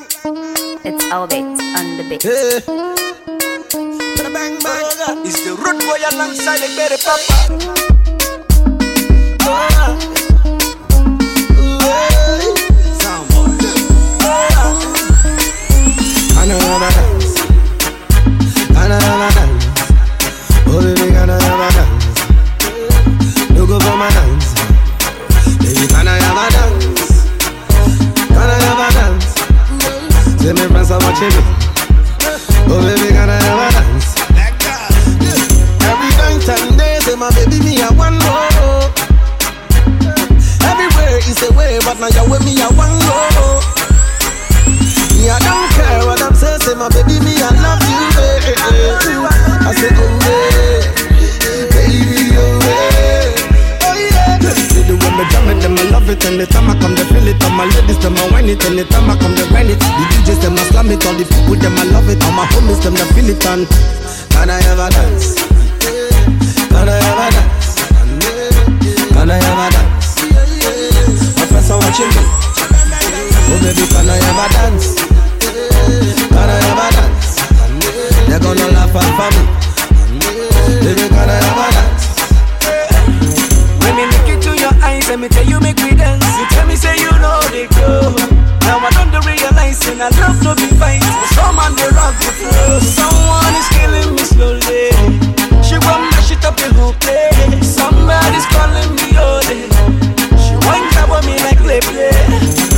bang. It's Albert on the beat. Hey. Bang bang. It's the root boy alongside the baby papa. Another dance, another dance. Oh my me. Oh baby, can it, anytime I come, they feel it. All my ladies, them I whine it, anytime I come, they grind it. The DJs, them I slam it, all the people, them I love it. All my homies, them they feel it, and can I ever dance? Can I ever dance? Can I ever dance? My friends are watching me. Oh baby, can I ever dance? Can I ever dance? They're gonna laugh at me. Baby, can I ever let me tell you make me dance. You tell me say you know they go. Now I don't realize and I love to be fight. Some on the rock the flow. Someone is killing me slowly. She want mash it up the whole place. Somebody's calling me holy. She want grab on me like play play.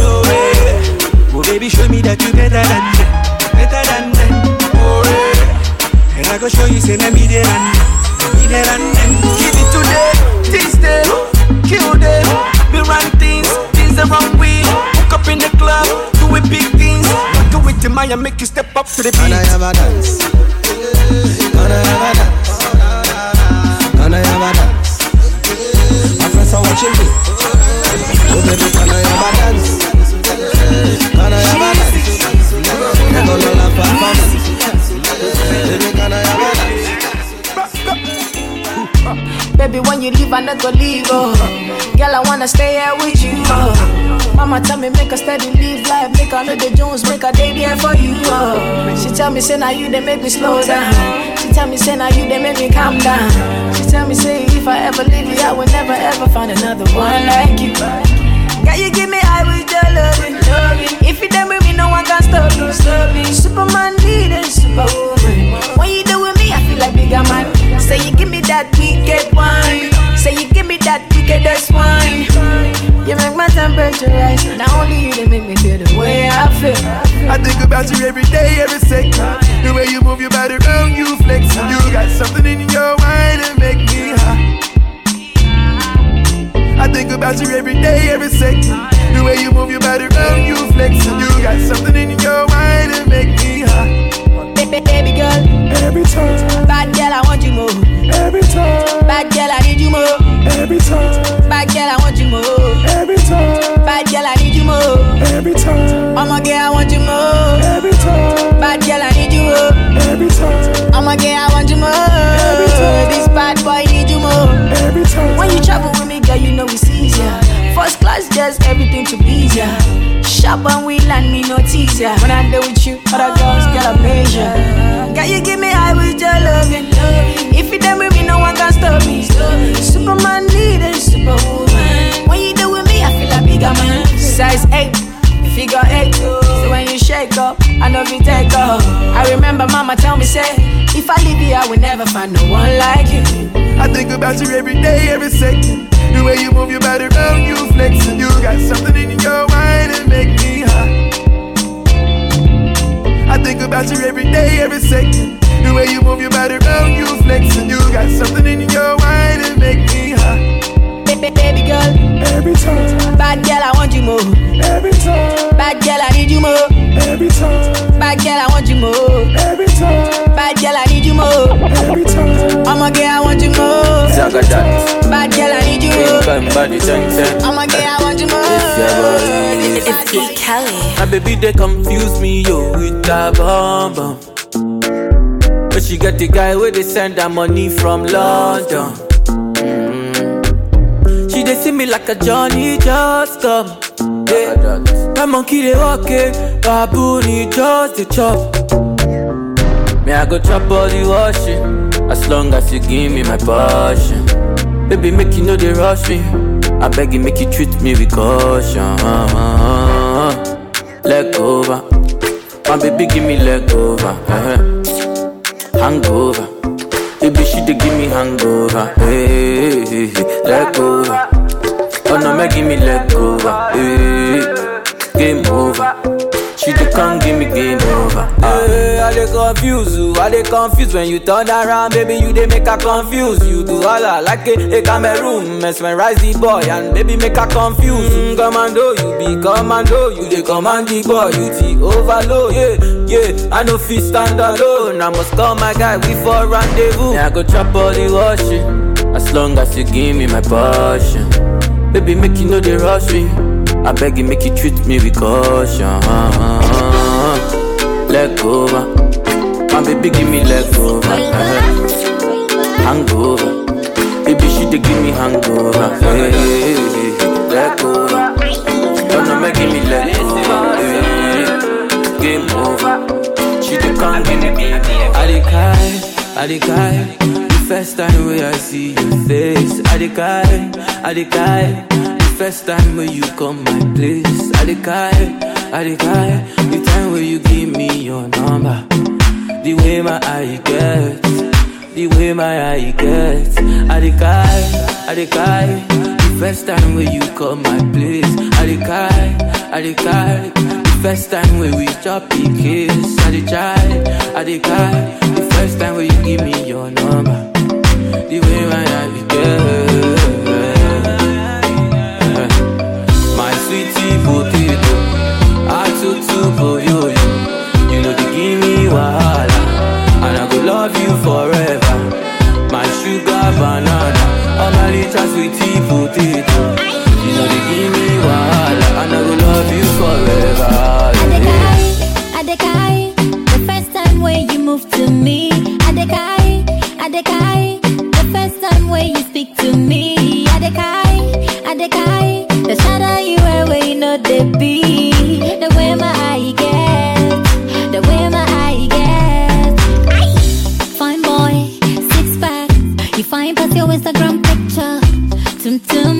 No way. Oh baby, show me that you better than them, better than them. Oh yeah. And I go show you say me me there and them, me there and them. Give it today, this day, the wrong way. Hook up in the club, do it big things. Do it to Maya, make you step up to the beat. Can I beat. ever dance? Can I ever dance? Can I ever dance? My friends are watching me. Oh baby, can I ever dance? Can I ever dance? They're gonna laugh at me. Baby, can I ever dance? Baby, when you leave, I never leave. Oh. Girl, I wanna stay here with you. Mama tell me make a steady live life, make a the Jones, make a day there for you. Oh. She tell me say now you they make me slow down. She tell me say now you they make me calm down. She tell me say if I ever leave you, I will never ever find another one like you. Girl, you give me high with your loving, loving. If you done with me, no one can stop me. Superman leader, superwoman. When you do with me, I feel like bigger man. Say you give me that wicked wine. Say you give me that wickedest wine. You make my temperature rise. Not only you, they make me feel the way I feel. I think about you every day, every second. The way you move your body around, you flexing. You got something in your mind that make me high. I think about you every day, every second. The way you move your body around, you flexing. You got something in your mind that make me high. Baby, baby girl, Every time, bad girl, I want you more. Every time, Bad girl, I need you more. every time, Bad girl, I want you more. every time, Bad girl, I need you more. every time, I'm a girl, I want you more. every time, Bad girl, I need you more. every time, I'm a girl, I want you more. This bad boy need you more. every time. When you travel with me, girl, you know it's easier. First class, just everything to please ya. Shop and we land me no teaser. When I deal with you, other girls get a measure. Girl, you give me high with your loving. If you done with one me. Superman leader, superwoman. When you do with me, I feel like bigger man. Size eight. Figure eight, so when you shake up, I know you take off. I remember mama tell me, say, if I leave you, I will never find no one like you. I think about you every day, every second. The way you move your body around, you flexing. You got something in your mind that make me high. I think about you every day, every second. The way you move your body around, you flexing. You got something in your mind that make me high. Baby, baby girl, Every time, bad girl, I want you more. every time, Bad girl, I need you more. every time, Bad girl, I want you more. every time, Bad girl, I need you more. every time. I'm a girl, I want you more. Zaga dance, Bad girl, I need you more. bang body ten ten. I'm a girl, I want you more. If your body It's E. Kelly. My baby they confuse me yo with that bomb bomb. She get the guy where they send her money from London. Mm. She they see me like a Johnny just come. Yeah. My monkey they walk it, baboon he just the chop. Me I go chop all the washing, as long as you give me my passion. Baby make you know they rush me, I beg you make you treat me with caution. Leg over, my baby give me leg over, uh-huh. Hangover. Baby she dey give me hangover, eh, hey, hey. leg over. Oh no, make give me leg over, eh, hey, game over. She dey come give me game over. Hey, I dey confuse you, I dey confuse when you turn around, baby you dey make her confuse. You do all I like a, a Cameroon, mesmerize the boy and baby make her confuse. Mm, commando, you be commando, you dey command the boy, you the overload. Yeah, yeah, I no fit stand alone. I must call my guy, we for rendezvous. Yeah, I go chop all the washing, as long as you give me my passion. Baby, make you know they rush me. I beg you, make you treat me with caution. Leg over, my baby, give me leg over. Uh-huh. Hangover, baby, she dey give me hangover. Hey, hey, hey, leg over, don't know make give me leg over. Hey, game over, she dey come give me. I dey cry, I dey cry. First time when I see your face, I dey cry, I dey cry. First time when you come my place, I dey. The time when you give me your number, the way my eye get, the way my eye get, I dey. The first time when you come my place, I dey. The first time when we chop the kiss, I dey. The first time when you give me your number, the way my eye get. Potato, too for you, you. Know they give me wahala, and I go love you forever. My sugar banana, oh my little sweetie potato. You know they give me wahala, and I go love you forever. yeah. Adekai, the first time when you move to me. Adekai, Adekai, the first time when you speak to me. Adekai, Adekai, the shadow know they be. The way my eye get, the way my eye get. Fine boy, six pack, you find past your Instagram picture. Tum tum,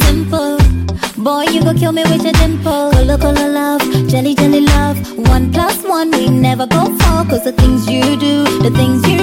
simple. Boy, you go kill me with your dimple. Color, color love, jelly, jelly love. One plus one, we never go far. Cause the things you do, the things you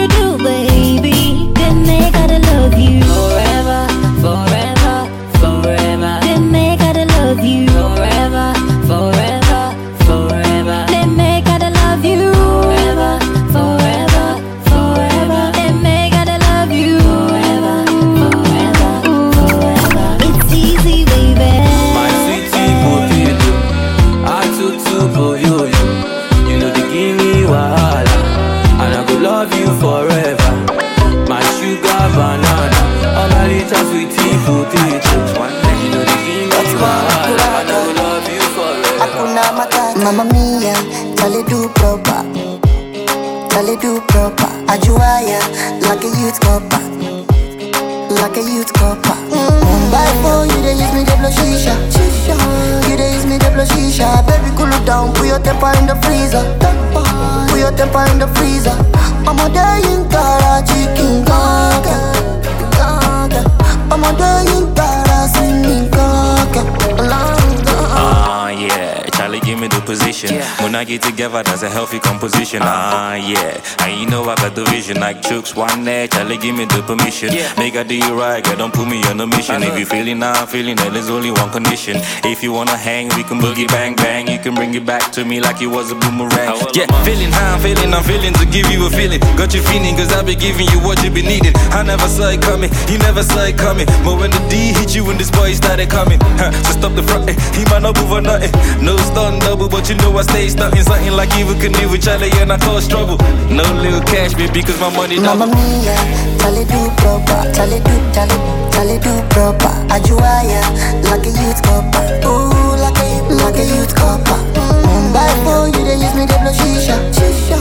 together, that's a healthy composition. Ah, yeah. And you know I got the vision. Like chooks, one day. Charlie give me the permission. Make I do you right, girl. Don't put me on a mission. If you feeling how I'm feeling, that there's only one condition. If you wanna hang, we can boogie bang bang. You can bring it back to me like it was a boomerang. Yeah, feeling how I'm feeling, I'm feeling to give you a feeling. Got you feeling, cause I be giving you what you been needing. I never saw it coming, you never saw it coming. But when the D hit you, when this boy started coming, huh, so stop the front, he might not move or nothing. No stun double, but you know I stay stunting. Something like even can with Charlie, and I cause trouble. No little cash, baby, cause my money Mamma double. mia, tale do proper, tale do, tale, tale do proper. Ajuaya, like a youth copper. Ooh, like a, like a youth copper. Mm-hmm. Mumbai for you, they use me, they blow shisha. Shisha,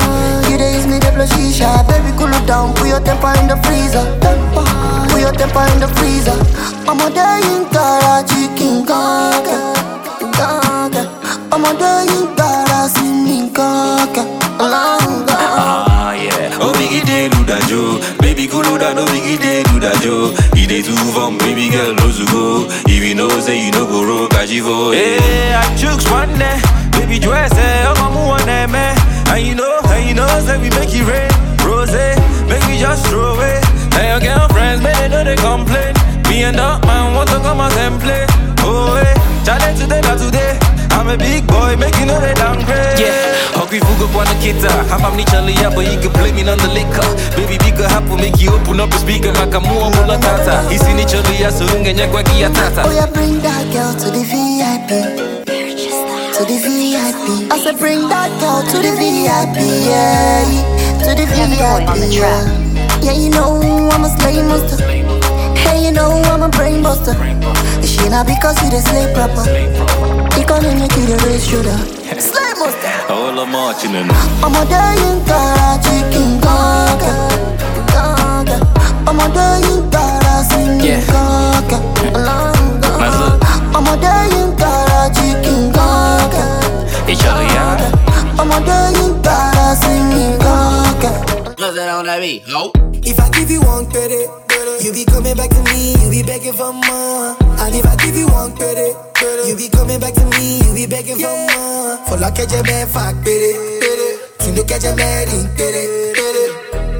you they use me, they blow shisha. Baby, cool it down, put your temper in the freezer. Temper. Put your temper in the freezer. I'm a day in Karachi, Baby girl, go. If you know, say you know, go roll, catch you for. Hey, I jukes one day. Baby, dress, eh, I'm a move on eh, there, man. And you know, and you know, say we make it rain. Rose, make me just throw away. And your girlfriends, man, they know they complain. Me and that man want to come out and play. Oh, hey, challenge today, not today. I'm a big boy, making all they downgrade. Yeah, hungry fuga kwa na kita Hapa mnichali but you can blame me on the liquor Baby bika hapo, make you open up the speaker Makamua mula tata Hisi ni chali ya surunga nyakwa kia tata Oh yeah, bring that girl to the VIP. To the VIP. I said bring that girl to the VIP, yeah. To the Everyone on the VIP, yeah. Yeah, you know I'm a slave master. Hey, you know I'm a brain buster. She not because you the slave proper. Make you the shooter. Slave master. All I'm marching in. ọmọdé yìí ń tara chicken kankan kankan ọmọdé yìí ń tara sí mi Yeah. kankan That's kankan ọmọdé yìí ń tara chicken kankan Hey, Charlie, yeah. ọmọdé yìí ń tara sí mi kankan. If I give you one credit, you be coming back to me, you be begging for more. And if I give you one credit, you be coming back to me, you be begging for more. For like a jebe fuck pere, pere. To look at your wedding, pere, pere.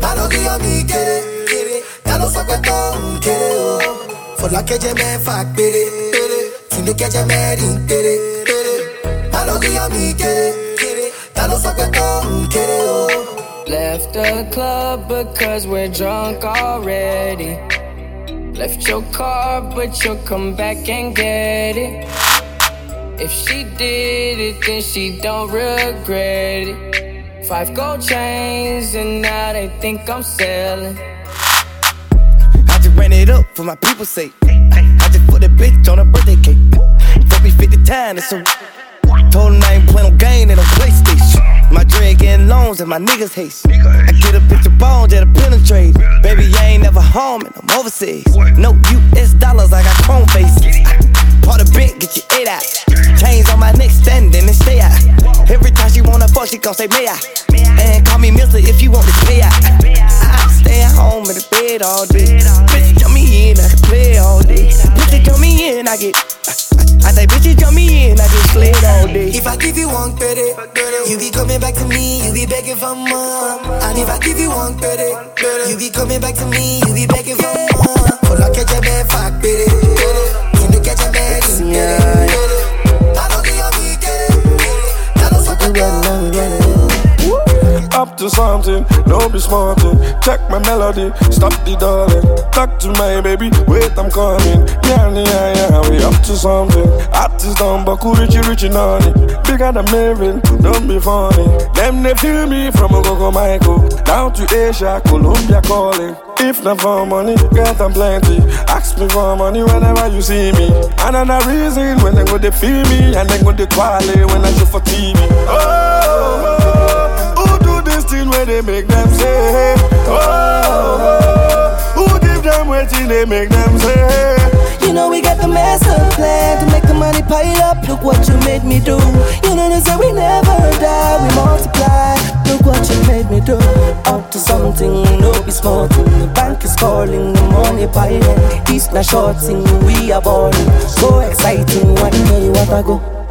I don't give me kere, kere. I don't fuck with them, oh. For like a jebe fuck pere, pere. To look at your wedding, pere, pere. I don't give me kere, kere. I don't fuck with them, oh. Left the club because we're drunk already. Left your car, but you'll come back and get it. If she did it, then she don't regret it. Five gold chains, and now they think I'm selling. I just ran it up for my people's sake. I just put a bitch on a birthday cake. Don't be 50 times, so told him I ain't playing no game in a PlayStation. My dread getting loans and my niggas haste. I get a picture bones that'll penetrate. Baby, I ain't never home and I'm overseas. No US dollars, I got chrome faces. Part of bent, get your eight out. Chains on my neck, standing and stay out. Every time she wanna fuck, she gon' say, may I? And call me Mister if you want this pay out. I stay at home in the bed all day. If I give you one credit, you be coming back to me, you be begging for more. And if I give you one credit, you be coming back to me, you be begging for more. For like a jebe fuck pere, pere. You at your bed, Yeah. I don't give a me kere, I don't fuck with them. Up to something, don't be smarting. Check my melody, stop the darling. Talk to my baby, wait, I'm coming. Yeah, yeah, yeah, we up to something. Artist done, but cool, richy, richy, naughty. Bigger than Marvin, don't be funny. Them they feel me from Ogogo Michael down to Asia, Colombia calling. If not for money, get them plenty. Ask me for money whenever you see me. Another reason when they go they feel me and they go they quality when I show for TV. Oh, oh, oh. Thing where they make them say? Oh, who give them waiting they make them say? You know we got the master plan to make the money pile up. Look what you made me do. You know they say we never die, we multiply. Look what you made me do. Up to something, no be small. The bank is calling, the money piling. This not short thing, we are balling. So exciting, one day you wanna go.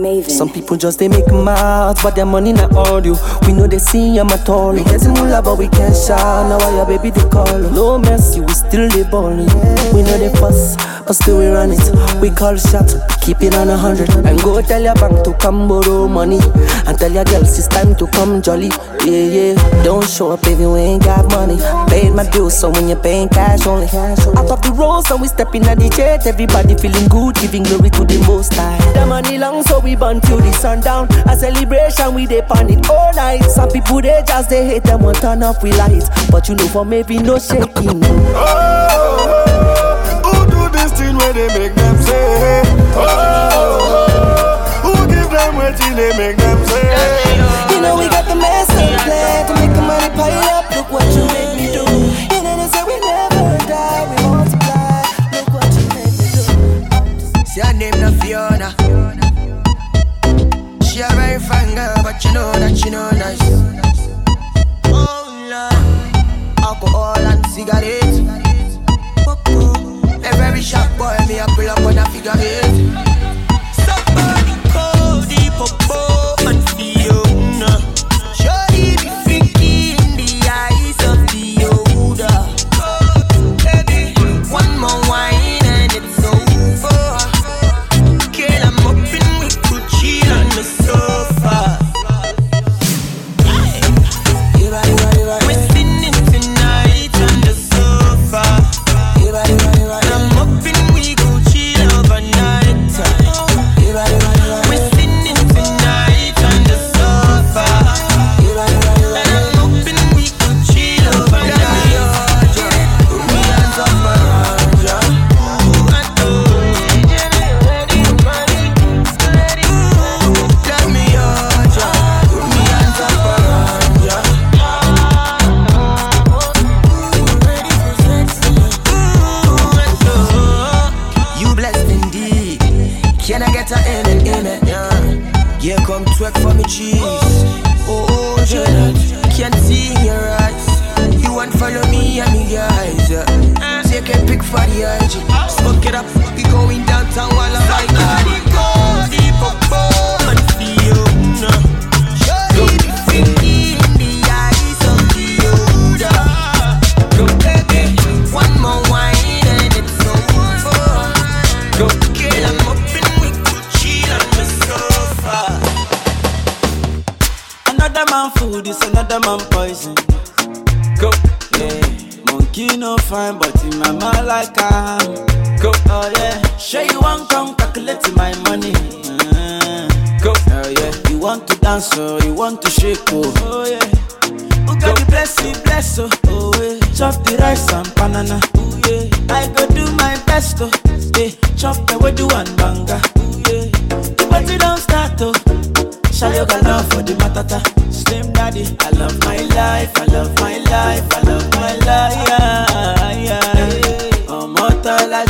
Maven. Some people just they make mouths, but their money not all you. We know they see I'm at all. We getting moolah, but we can't shout. Now why your baby they call? No mercy, we still live balling. We know they fuss, but still we run it. We call shots, keep it on a hundred. And go tell your bank to come borrow money. And tell your girls it's time to come jolly. Yeah, yeah. Don't show up if you ain't got money. Paid my bills, so when you're paying cash only. Out of the road, and we stepping at the jet. Everybody feeling good, giving glory to the most high. The money long, so we burn till the sundown. A celebration, we dey pan it all night. Some people they just they hate them, want turn up with lights. But you know for maybe no shaking. Oh, oh, oh they make them say? Oh, oh, oh, who give them what they make them say? You know we got the master plan to make the money pile up. Look what you made me do. You know they say we never die, we multiply. Look what you made me do. See her name na Fiona. She a very fine girl, but you know that she know nice. Oh Lord, alcohol and cigarettes. Very sharp boy, me a pull up on a figure eight.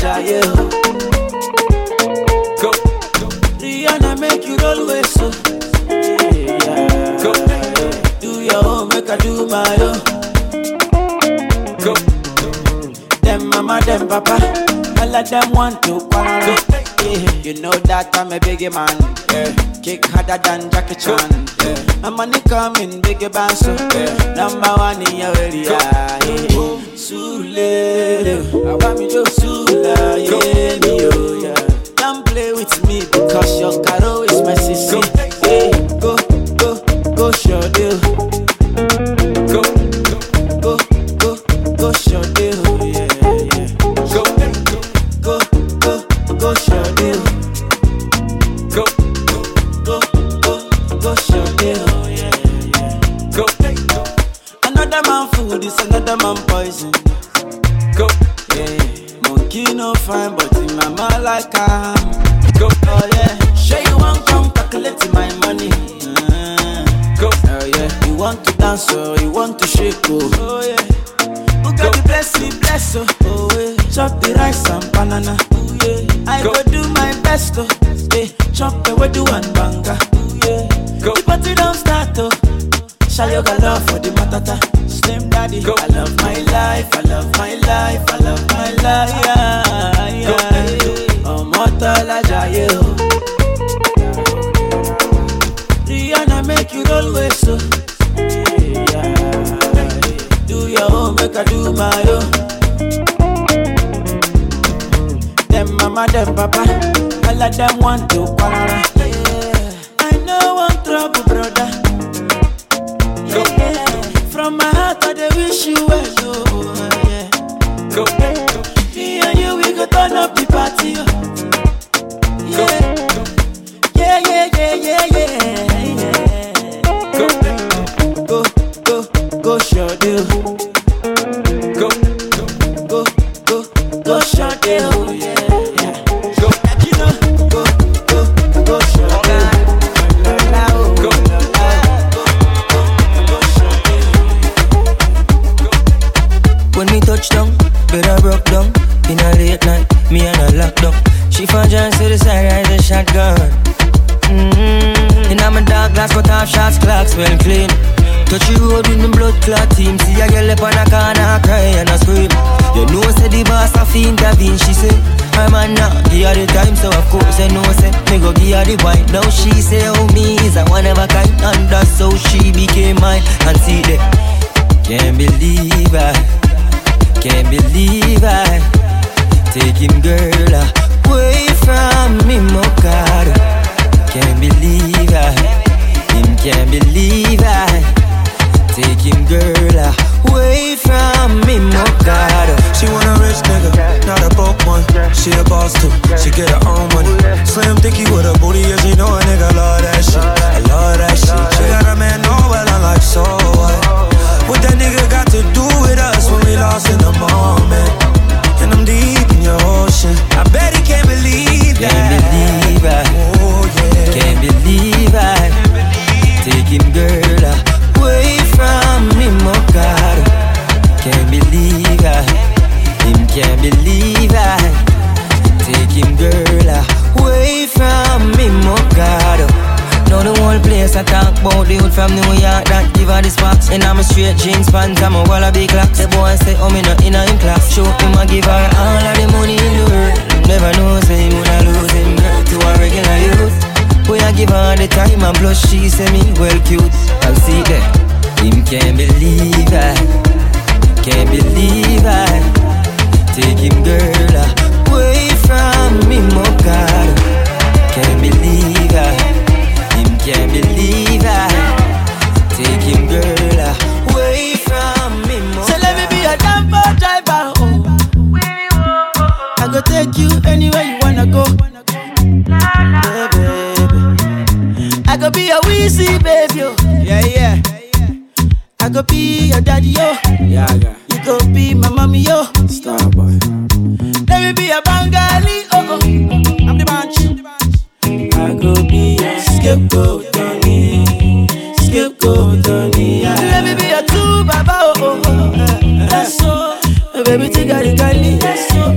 jayé o. Go. Rihanna make you roll way so. Go. Do your own, make I do my own. Go. Them mama, them papa, all of them want to quarrel. You know that I'm a biggie man. Yeah. Kick harder than Jackie Chan. Yeah. My money coming, biggie bands. yeah. number one in your area. Yeah. Sule, I want me to oh, yeah. Don't play with me because your caro is my sister. them want to late night, me and her locked up. She for just to the side, right mm-hmm. a shotgun. Mmm, And I'm a dark glass, cut off shots, clocks well clean. Touch you road with me blood clot team. See a girl up on a corner, cry and a scream. You know, said the boss a fiend, Davin, she say. My man now, give her the time, so of course I know, say. Me go give her the wine. Now she say, oh me is a one ever kind. And that's how she became mine. And see that, can't believe I, can't believe I take him girl uh, away from me, my God. Can't believe I, him can't believe I, take him girl uh, away from me, my God. She want a rich nigga, not a broke one. She a boss too, she get her own money. Slim thicky with a booty, yeah, she know a nigga love that shit. I love that shit. She got a man, know well, I'm like, so what? What that nigga got to do with us when we lost in the moment? And I'm deep your ocean. I bet he can't believe that. Can't believe I, oh, yeah. can't believe I, take him girl away from me, my oh God. Can't believe I, him can't believe I, take him girl away from me, my oh God. Now the whole place I talk about the hood from New York that give her the sparks And I'm a straight jeans pants, I'm a wallaby clocks. The boy say, oh me not in him class. Show him I give her all of the money in the world. Never know say him when I lose him. To a regular youth. Boy I give her the time and plus she say me well cute. I'll see that Him can't believe I Can't believe I Take him girl away from me, my God. Can't believe I can't believe I take him girl away from me. More So let me be a dumper driver. Oh. I go take you anywhere you wanna go. Yeah, baby. I go be your Weezy baby. Oh. Yeah, yeah. I go be your daddy, yo. Yeah, yeah. You go be my mommy, yo. Starboy. Let me be a Bengali, oh, oh. Scapegoat, Tony. Yeah. Let me be baba, oh, oh, oh. That's so. Uh, baby, tigari kali. That's so.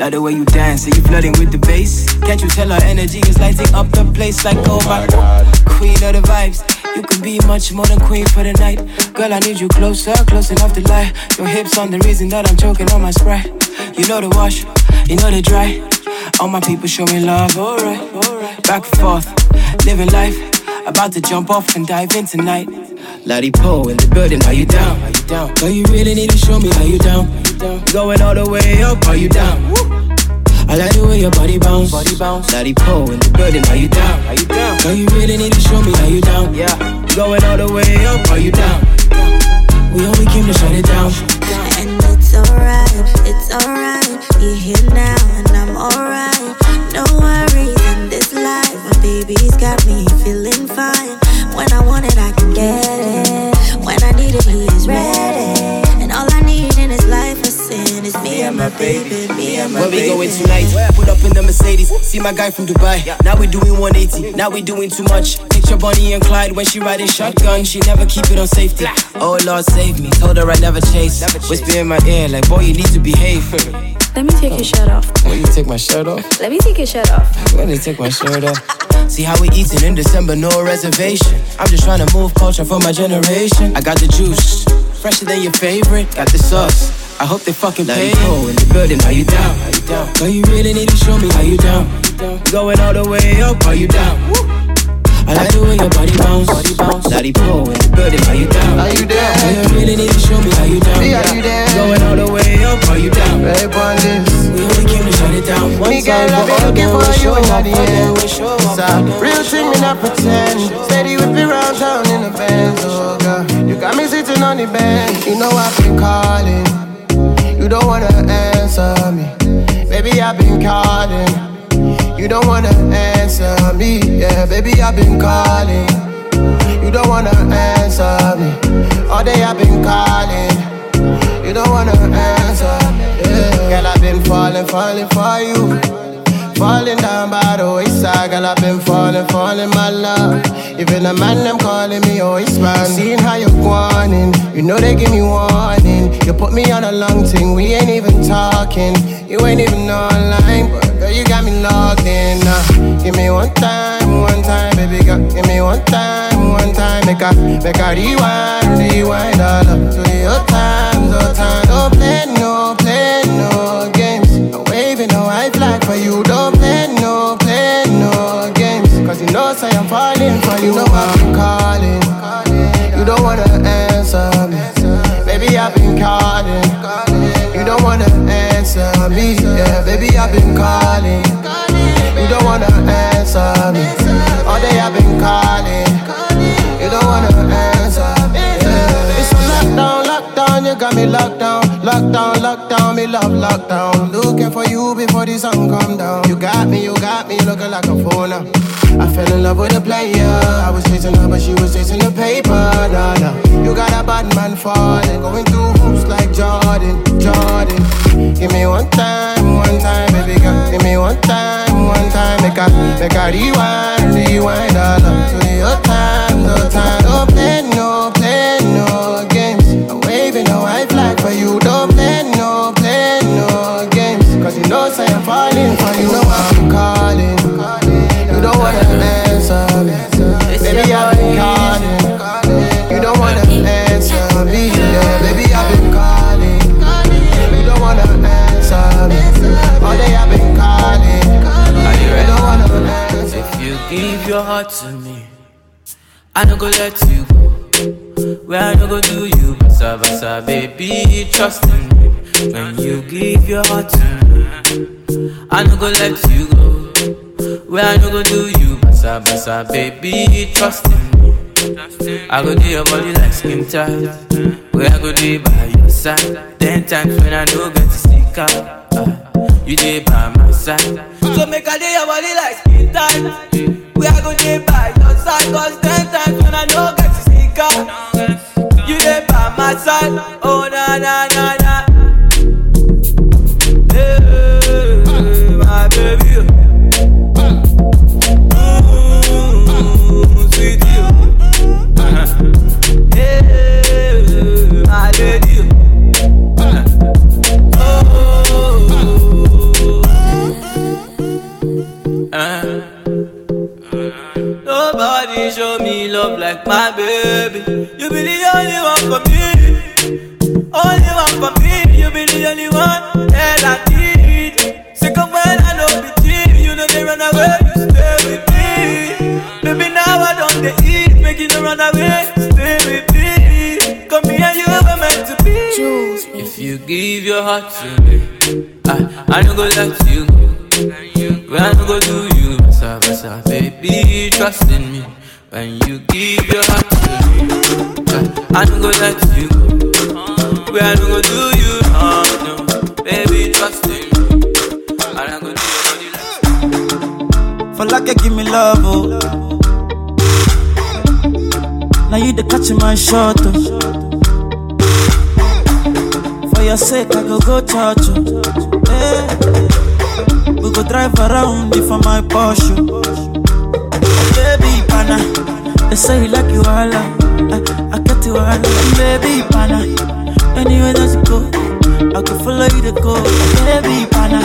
Like the way you dance, and you flooding with the bass. Can't you tell our energy is lighting up the place like oh my queen of the vibes. You can be much more than queen for the night. Girl, I need you closer, close enough to lie. Your hips on the reason that I'm choking on my sprite. You know the wash, you know the dry. All my people show me love, alright. Back and forth, living life. About to jump off and dive in tonight. Lottie Poe in the building, are you down? Are you down? Girl, you really need to show me how you down. Going all the way up, are you down? I like the way your body bounce. Body bounce. Lottie Poe in the building, are you down? Are you down? Girl, you really need to show me how you down. Yeah. Going all the way up, are you down? We only came to shut it down. And it's alright, it's alright. You're here now, and I'm alright. No worries in this life. My baby's got me feeling fine. My baby, me and my Where we going tonight? Put up in the Mercedes. See my guy from Dubai. Now we doing 180. Now we doing too much. Picture Bonnie and Clyde when she riding shotgun. She never keep it on safety. Oh Lord, save me. Told her I never chase. Whisper in my ear like, boy, you need to behave. Let me take your shirt off. When you take my shirt off? Let me take your shirt off. When you take my shirt off? See how we eating in December, no reservation. I'm just trying to move culture for my generation. I got the juice, fresher than your favorite. Got the sauce. I hope they fucking pay. Oh, in the building, how you down? How you down? Girl, you really need to show me how you down. Going all the way up, how you down? I like the way your body bounce, body bounce. Daddy Poe in the building, are you down? Are you there? Girl, you really need to show me how you down. Me, are you there? Going all the way up, are you down? On this. We only came to shut it down. Me girl, I've been looking for you in the end. Real thing, me not pretend. Steady with me round town in the Benz, oh girl. You got me sitting on the bench. You know I've been calling. You don't wanna answer me. Baby, I've been calling. You don't wanna answer me. Yeah, baby, I've been calling. You don't wanna answer me. All day I've been calling. You don't wanna answer me. Yeah. Girl, I've been falling, falling for you. Falling down by the wayside, girl, I've been falling, falling, my love. Even the man, them calling me oh, always man. Seeing how you're going, you know they give me warning. You put me on a long thing, we ain't even talking. You ain't even online, but girl, you got me logged in. Uh, give me one time, one time, baby girl. Give me one time, one time. Make a, make a rewind, rewind all up to your time, your time. Don't play, no, I'm for you. You know I'm calling. You don't wanna answer me. Baby, I've been calling. You don't wanna answer me. Yeah, baby, I've been calling. You don't wanna answer me. All day I've been calling. You don't wanna answer me. Yeah. It's a lockdown, lockdown. You got me locked down, lockdown, lockdown. Me love lockdown. Looking for you before the sun come down. You got me, you got me looking like a phone. now. I fell in love with a player. I was chasing her, but she was chasing the paper. Nah, nah. You got a bad man falling, going through hoops like Jordan, Jordan. Give me one time, one time, baby girl. Give me one time, one time. Make a, make a rewind, rewind all up to your time, no time. No, play, to me, I no go let you go. Where I no go do you, basa basa, baby, trust in me. When you give your heart to me, I no go let you go. Where I no go do you, basa basa, baby, trust in me. I go do your body like skin tight. Where I go do by your side. Ten times when I no get to stick out, you dey by my side. So make I do your body like skin tight. Where I go do by your side, cause ten times when I no get to stick out, you dey by my side. Oh na na na na. Show me love like my baby. You be the only one for me. Only one for me. You be the only one that I need. Second when I know be cheap. You know they run away. You stay with me. Baby, now I don't they eat. Make you no run away. Stay with me. Come here, you were meant to be. If you give your heart to me, I, I no go let you go. When I go do you, basa basa, baby, trust in me. When you give your heart to me, I don't go let you go. Where I don't go do you wrong, no. Baby, trust in me. I'm gonna do your body like For like you give me love, oh. Now you the catch my shot, oh. For your sake, I go go church, oh. Hey. We go drive around if for my Porsche. Oh. Baby, pana. They say you like you all, ah, I, I get you all, baby, pana. Anywhere that you go, I can follow you to go, baby, pana.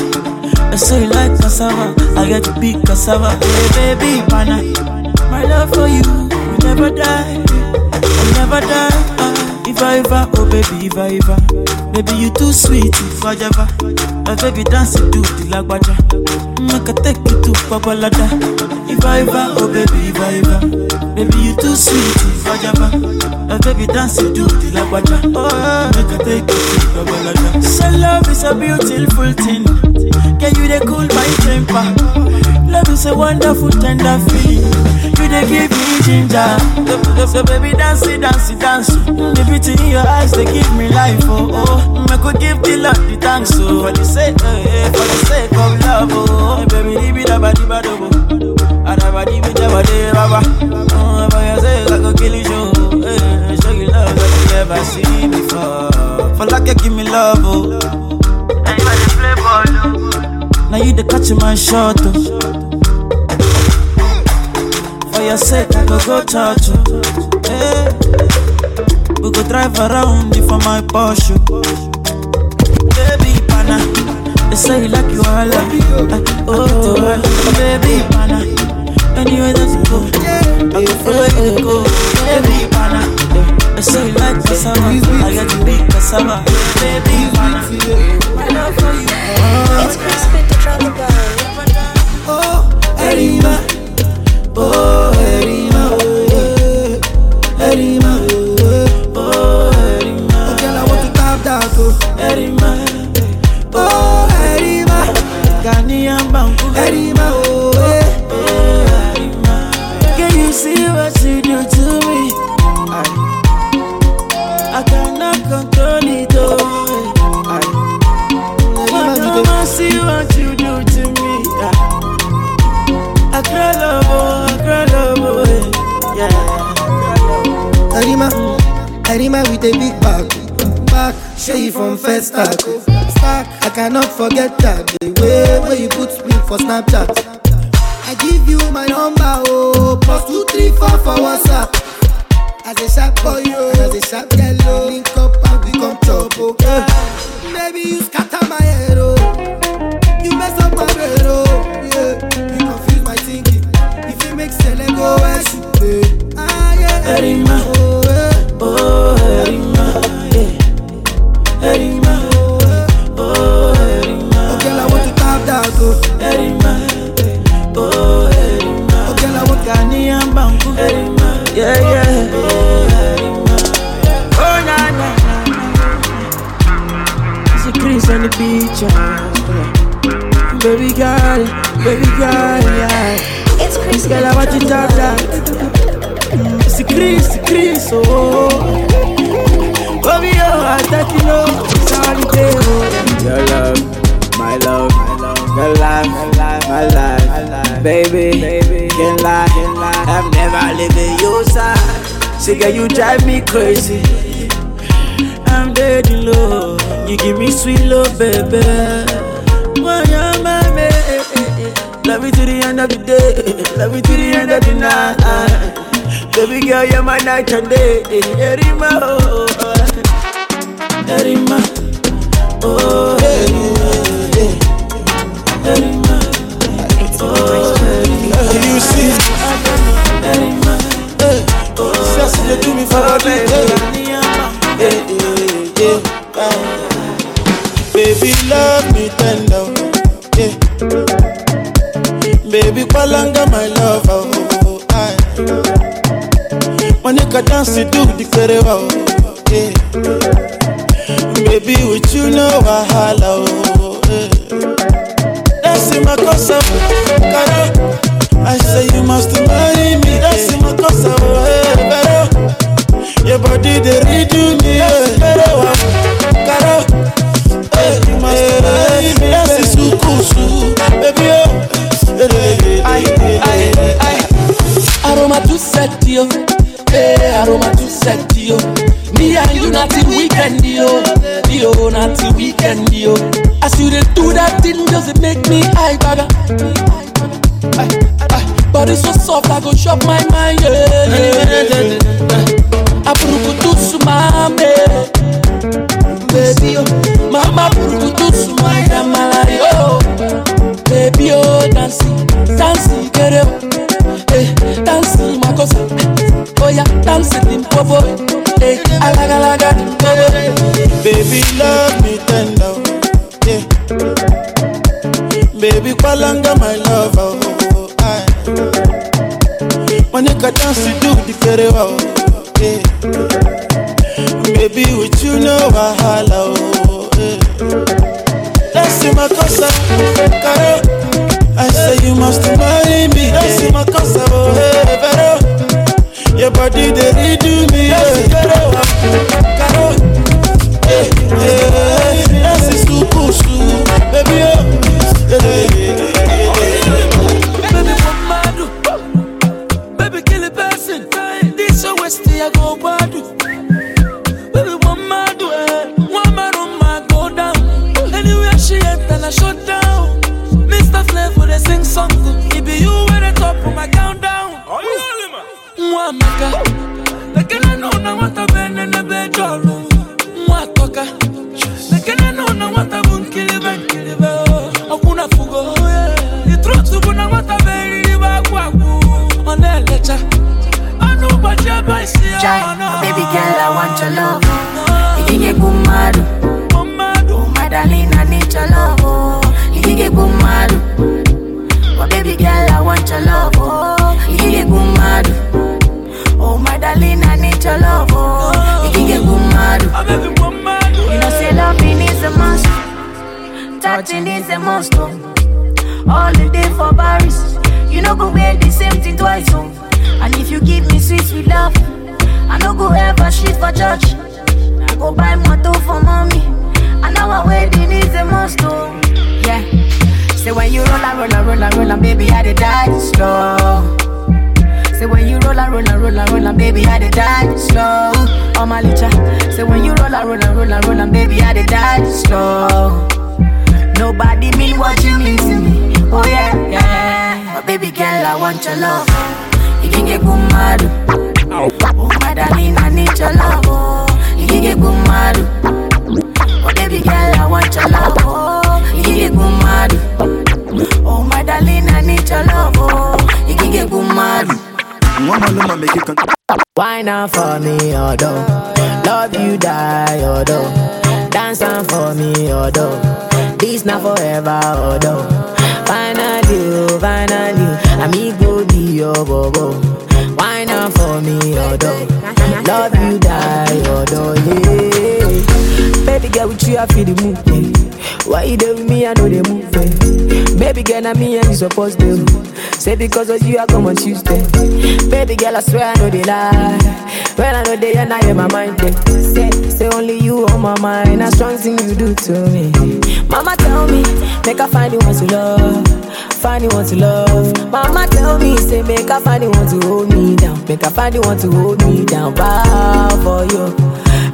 They say you like cassava, I get to big cassava, hey, baby, pana. My love for you will never die, will never die. If oh baby, I baby you too sweet, if I ever, my baby dance to the lagwaja, make mm, I take you to Babalada. I oh baby, I baby you too sweet, if I ever, my baby dance to the lagwaja, oh mm, make I take you to Babalada. So love is a beautiful thing, can you they cool my temper? Love is a wonderful tender feeling. You they give me ginger. So, so baby dance it, dance it, dance. The beauty in your eyes they give me life. Oh oh, I could give the Lord the thanks. Oh, for the sake, eh, eh, for the sake of love. Oh, baby, leave it about the bad oh. Adabadi bi dabadi baba. Oh, for your sake I go kill you. Eh, show you love that you never seen before. For like you give me love. Oh. You are the. Oh. Now you the catch my shot. Oh. For your I go go church. oh. Hey. We go drive around for my Porsche. Baby, pana. They say you like you all. Uh, oh, oh, baby, pana. Anywhere that you go, I go follow you go. Baby, pana. They say you like cassava. I get to big cassava. Baby, pana. My love for you. It's Chris with the trouble. Oh, Erima. Crazy. I'm dead in love. You give me sweet love, baby. When you're my man, love me to the end of the day, love me to the end of the night. Baby girl, you're my night and day. Erima, oh, danse dur dikerewa o eh. baby with you no wahala o oh, oh, eh. danse makosa kara i say you must marry me danse makosa o eh, pero your body dey read you me eh. kerewa kara eh, you must eh, marry me danse sukusu baby o. Oh. Eh, eh, eh, Aroma tout cette yo Hey, aroma too sexy, yo. Me and you not till weekend, yo. Yo, not till weekend, yo. As you dey do that thing, it make me baga. Ay, ay. Body so soft, I go chop my mind, yeah. yeah. Apurukutu sumame, baby, oh. Mama apurukutu sumaya malayo. Baby, oh, dancing, dancing, get it. Eh, dancing, makosa. Oh, yeah, dancing, limpopo. Eh, alaga, limpopo. Baby, love me tender. Yeah. Baby, kwalanga, my love. Oh, aye. Monica dance, you do the very well. Yeah. Baby, with you, no wahala. Oh, yeah. That's in my casa, caro. I say you must marry me. That's my oh hey, pero Your body they redo me, yeah, shit for church. Go buy motor for mommy. And our wedding is a must, oh. Yeah. Say when you roll and roll and roll and roll and baby, I dey die slow. Say when you roll and roll and roll and roll and baby, I dey die slow. Oh my licha. Say when you roll and roll and roll and roll and baby, I dey die slow. Nobody mean what you mean to me. Oh yeah, yeah. But baby girl, I want your love. You can get kumadu. Oh my darling, I need your love. Oh, you can get kumadu. Oh baby girl, I want your love. Oh, you can get kumadu. Oh my darling, I need your love. Oh, you can get kumadu. Why not for me, although Love you die, although Dance on for me, although This not forever, although Finally, oh, finally I me go be your bobo Not for me, although Love you die, although, yeah Baby girl, with you, I feel the move, yeah. Why you with me, I know they move, yeah. Baby girl, na me and you supposed to. Say because of you, I come on Tuesday. Baby girl, I swear I know they lie. When I know they and I in my mind, yeah. Say, say only you on my mind. A strong thing you do to me. Mama tell me, make I find the one to love. Find the one to love. Mama tell me, say make I find the one to hold me down. Make I find the one to hold me down. Bow for you.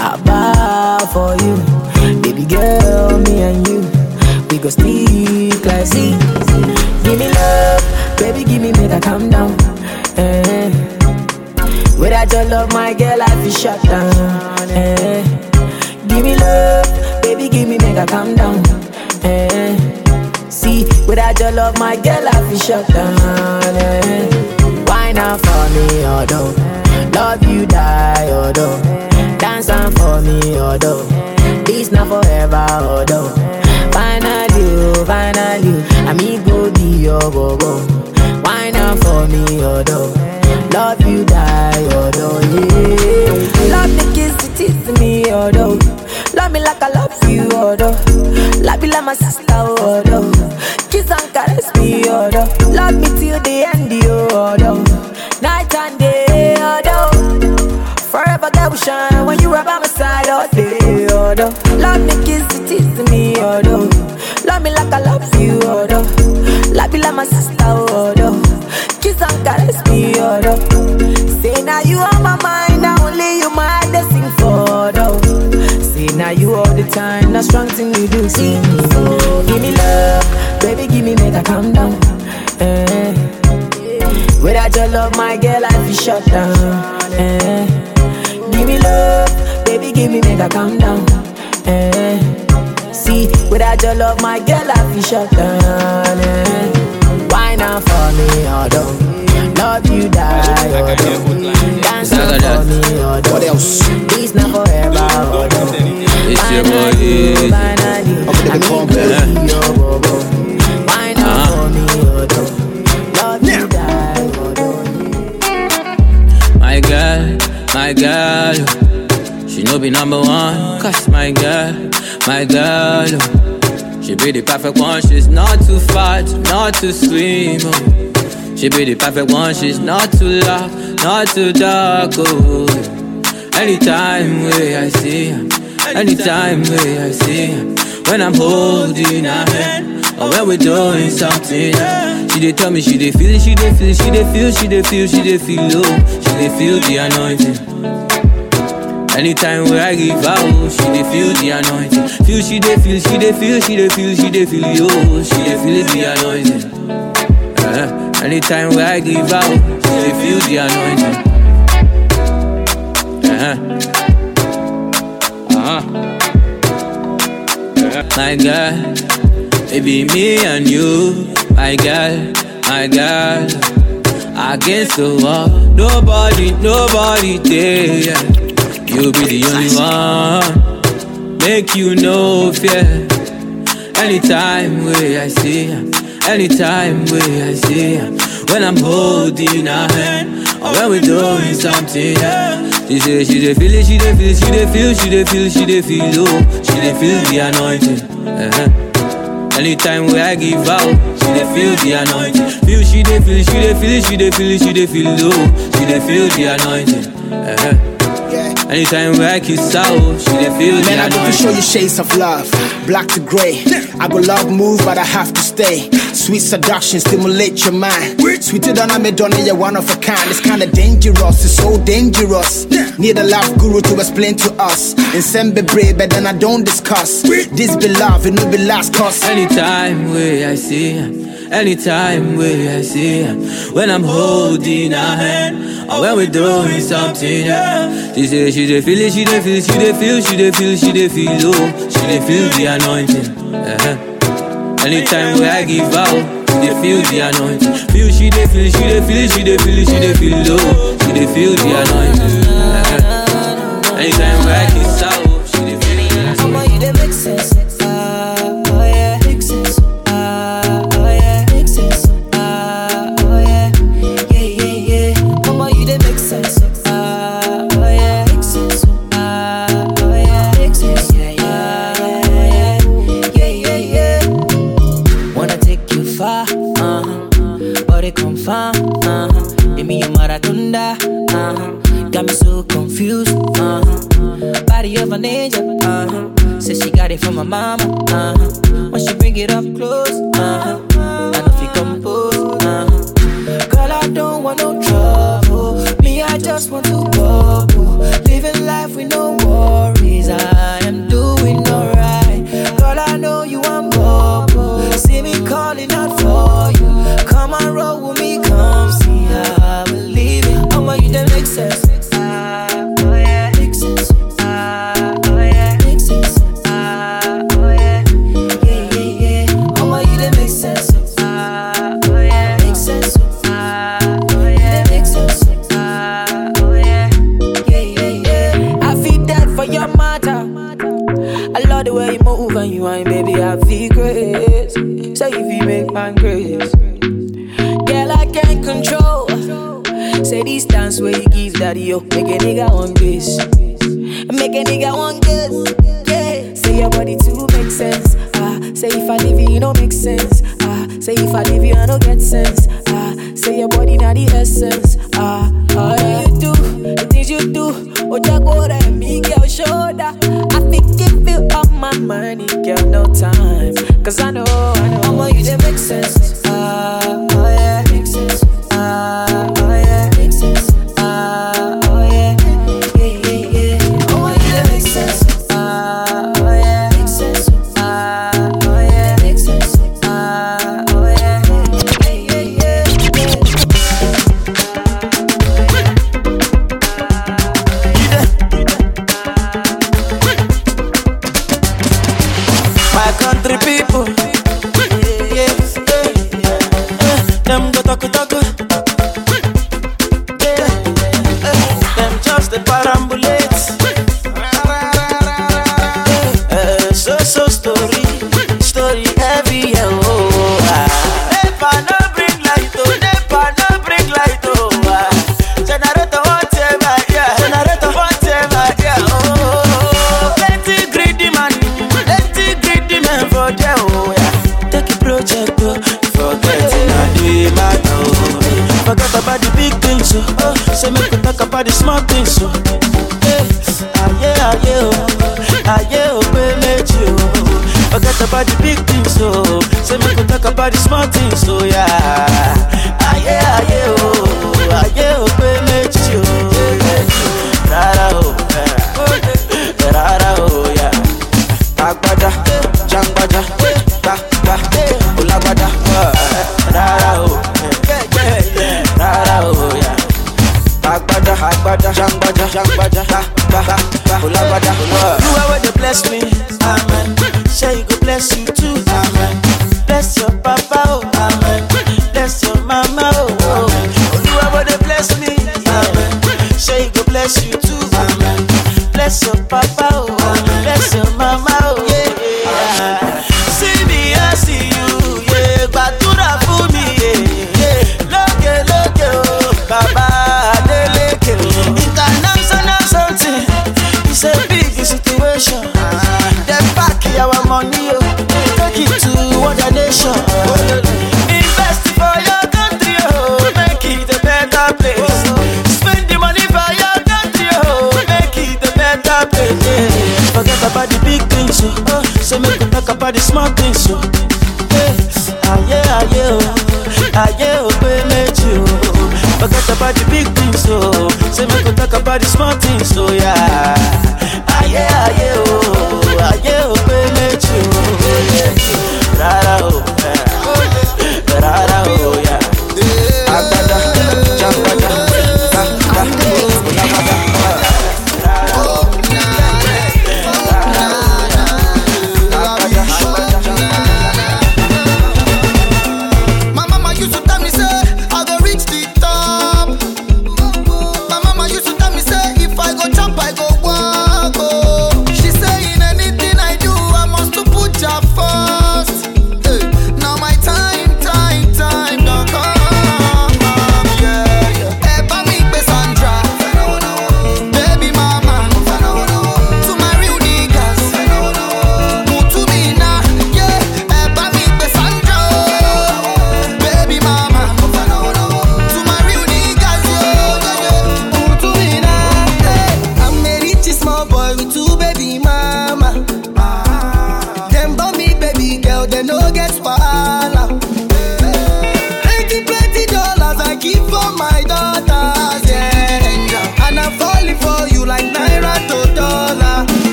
I bow for you girl, me and you. We go stick like Z Give me love, baby give me make I calm down. Eh. Without your love, my girl, I feel shut down. Eh. Give me love, baby give me make I calm down. Eh. See, without your love, my girl, I feel shut down. Eh. Why not for me, although? Love you die, although. Dance on for me, although This not forever, although Finally, oh, finally I me oh, go be your bobo Why not for me, although Love you die, although, yeah. Love me, kiss it, tease me, although Love me like I love you, although Love you like my sister, although Kiss and caress me, although Love me till the end, oh. Love me, kiss it, tease me, no. Love me like I love you, no. Love you like my sister, no. Kiss and caress me, no. Say now you on my mind, now only you my sing for, no. Say now you all the time, now strong thing you do, see me. Give me love, baby, give me make I calm down. Eh. Without your love, my girl, I feel shut down. Eh. Give me love, baby, give me make I calm down. Eh. See, without your love, my girl, I feel shut down. Eh. Why not for me, although? Love you, die, although. Dance not for me, although. What else? Not forever, although. It's your boy. Finally, I need you, oh, oh, oh. Why not for me, although? Love you, die, My girl, my girl, no be number one. Cause my girl, my girl, oh. she be the perfect one. She's not too fat, not too slim. Oh. She be the perfect one. She's not too loud, not too dark. Oh. Anytime where I see her, anytime where I see her, when I'm holding her hand, or when we're doing something. She dey tell me she dey feel she dey feel she dey feel, she dey feel, she dey feel low, she dey feel the anointing. Anytime where I give out, she dey feel the anointing. Feel she dey feel, she dey feel, she dey feel, she dey feel yo, she dey feel the anointing. Uh, anytime where I give out, she dey feel the anointing. Uh-huh. Uh-huh. My God, maybe me and you, my girl, my girl. Against the wall, nobody, nobody there. Yeah. You be the only one, make you no fear. Anytime where I see her, anytime where I see her, when I'm holding her hand, or when we're doing something. yeah. She say she dey feel it, she dey feel, it, she dey feel, she dey feel, she dey feel low, she dey feel the anointing. Uh-huh. Anytime where I give out, she dey feel the anointing. Feel she dey feel, she dey feel, she dey feel, she dey feel low, she dey feel the anointing. Uh-huh. Anytime where I kiss out, she dey feel the Man, I go to show you shades of love, black to gray. I go love move, but I have to stay. Sweet seduction, stimulate your mind. Sweeter than a Madonna, you're one of a kind. It's kinda dangerous, it's so dangerous. Need a love guru to explain to us. And send be brave, but then I don't discuss. This be love, it no be last cause. Anytime we I see her, anytime where I see her, when I'm holding her hand, or when we're doing something, yeah. She say she dey feel it, she dey feel, she dey feel, she dey feel, she dey feel low, she dey feel the anointing. Uh-huh. Anytime where I give out, she dey feel the anointing. Feel she dey feel, she dey feel, she dey feel, she dey feel low, she dey feel the anointing. Uh-huh. Anytime where I Body of an angel, uh-huh. Says she got it from my mama, uh-huh. When she bring it up close, uh-huh. I this way you give daddy yo. Make a nigga want this. Make a nigga want this. Yeah. Say your body too make sense. Ah, say if I leave you, you don't make sense. Ah, say if I leave you, I don't get sense. Ah, say your body not the essence. Ah, ah yeah. you do the things you do. Oh, Jaguar and me, girl, shoulder. I think you feel all my money, girl, no time. Cause I know, I know. Mama, you didn't make sense.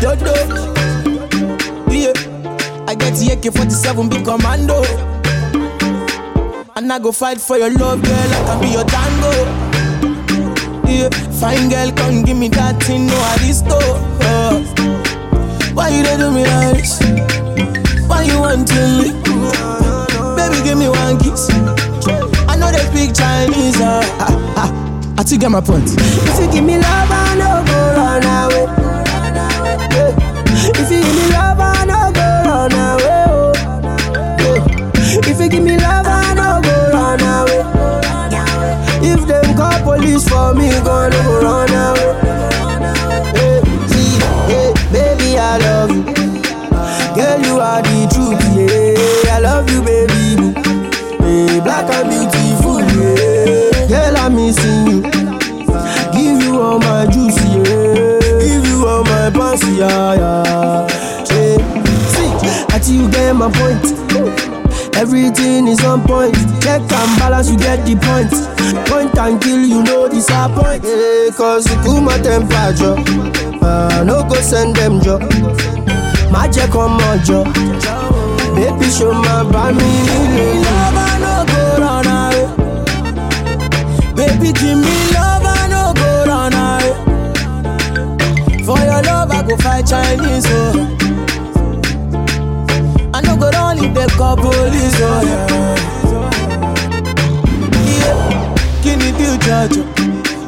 dodo. Yeah, I get the AK-47 big commando, and I go fight for your love, girl. I can be your tango. Yeah, fine girl, come give me that thing, no aristo. Uh, why you dey do me like this? Why you want to leave? Baby, give me one kiss. I know they speak Chinese. Uh, uh, uh. I still get my point. If you give me love, I no go run away. If you give me love, I no go run away. Oh. If you give me love, I no go run away. If them call police for me, gonna go run away. Hey, hey, baby, I love you. Girl, you are the truth, yeah. I love you, baby. Hey, black and beautiful, yeah. Girl, I'm missing you. Give you all my juice, yeah. Give you all my pants, yeah, yeah. Until you get my point. Everything is on point. Check and balance, you get the point. Point and kill, you know disappoint. Hey, cause you cool my temperature. Uh, no go send them job. jẹ́ kọ́ mọ̀ jọ. Baby show mi nílé. Love I no go run away. Baby give me love I no go run away. For your love I go fight Chinese oh. I go run if they call police oh. Yeah. Yeah. Kí ni bí jọjọ?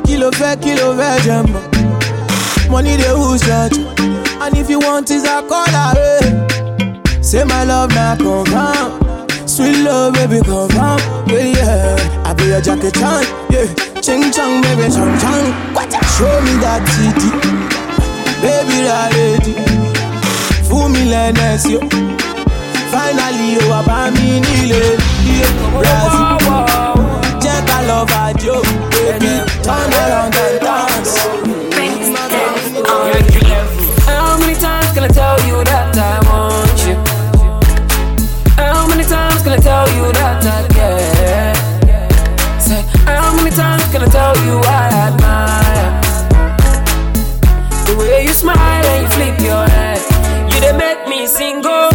Kí ló fẹ́ kí fẹ́ jẹ? Money dey who's judge? And if you want is a call away. Eh. Say my love now confirm. Sweet love, baby, confirm. Yeah, yeah. I be your jacket chan. Yeah. Ching chang, baby, chang chang. Show me that titty. Baby, that lady. Fool me, Lennes, yo. Finally, baby. Turn around and dance. How many times can I tell you that I want you? How many times can I tell you that I care? Say, how many times can I tell you I admire the way you smile and you flip your head? You they make me single.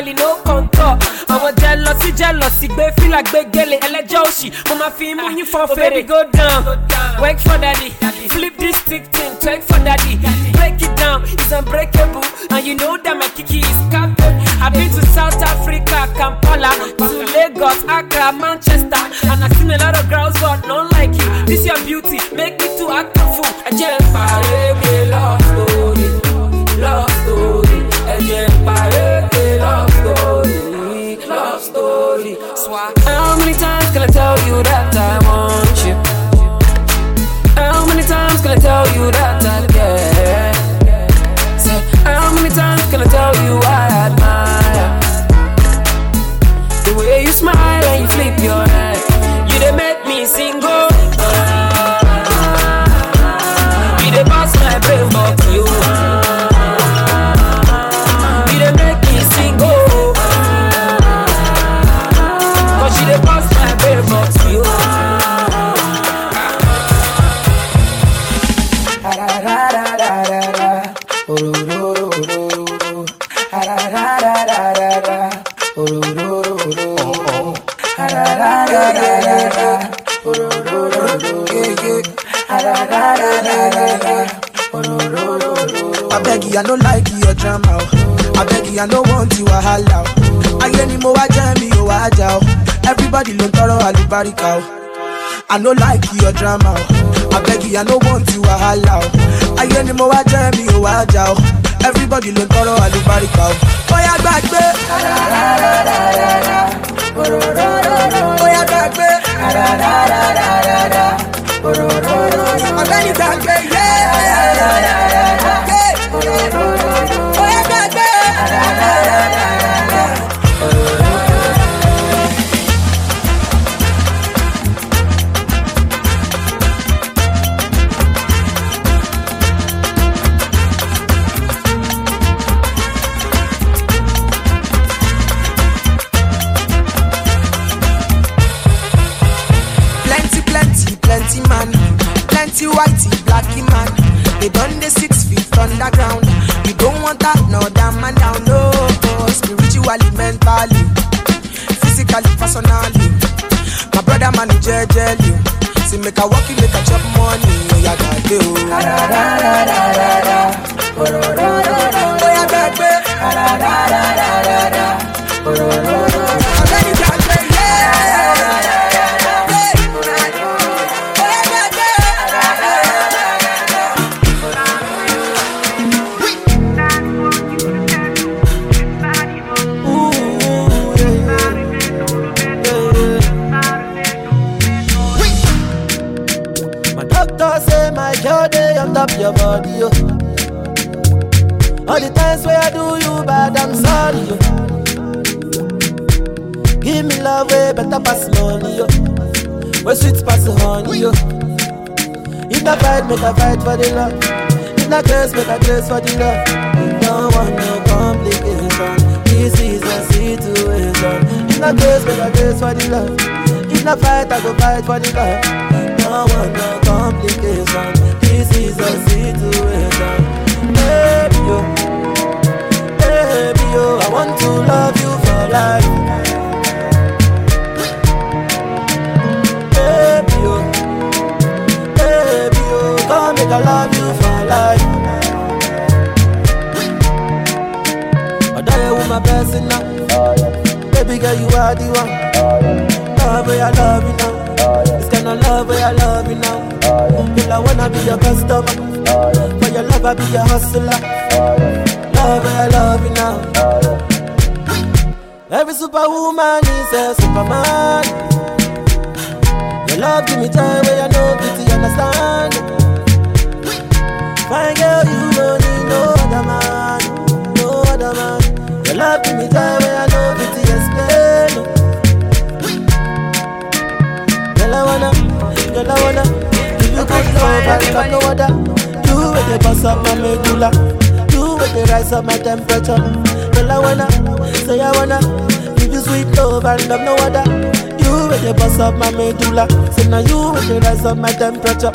Naturally no contour. Àwọn jealousy jealousy gbé fìlà gbé gèlè ẹlẹ́jọ́ òṣì. Mo máa fi mú yín fọ́ fèrè. go down, work for daddy. Flip this stick thing, twerk for daddy. Break it down, it's unbreakable. And you know that my kiki is captain. I've been to South Africa, Kampala, to Lagos, Accra, Manchester. And I've seen a lot of girls, but none like you. This your beauty, make me to act a fool. I just pareke love story, you that I want you? How many times can I tell you that beg you, I no like your drama. I beg you, I no want you a holla. Ayé ni mo wá jẹ́ mi ò wá jà o. Everybody ló ń tọrọ o. I no like your drama. I beg you, I no want you a holla. Ayé ni mo wá jẹ́ mi ò wá jà o. Everybody ló ń tọrọ àlùbáríkà o. Bóyá gbàgbé. Bóyá gbàgbé. Ọ̀gbẹ́ni gbàgbé. yeah. Yeah. Fight, I and love no other. You with the boss up my medulla, you with the rise up my temperature. Girl, I wanna, say I wanna give you sweet love and love no other. You with the boss up my medulla, say now you with the rise up my temperature.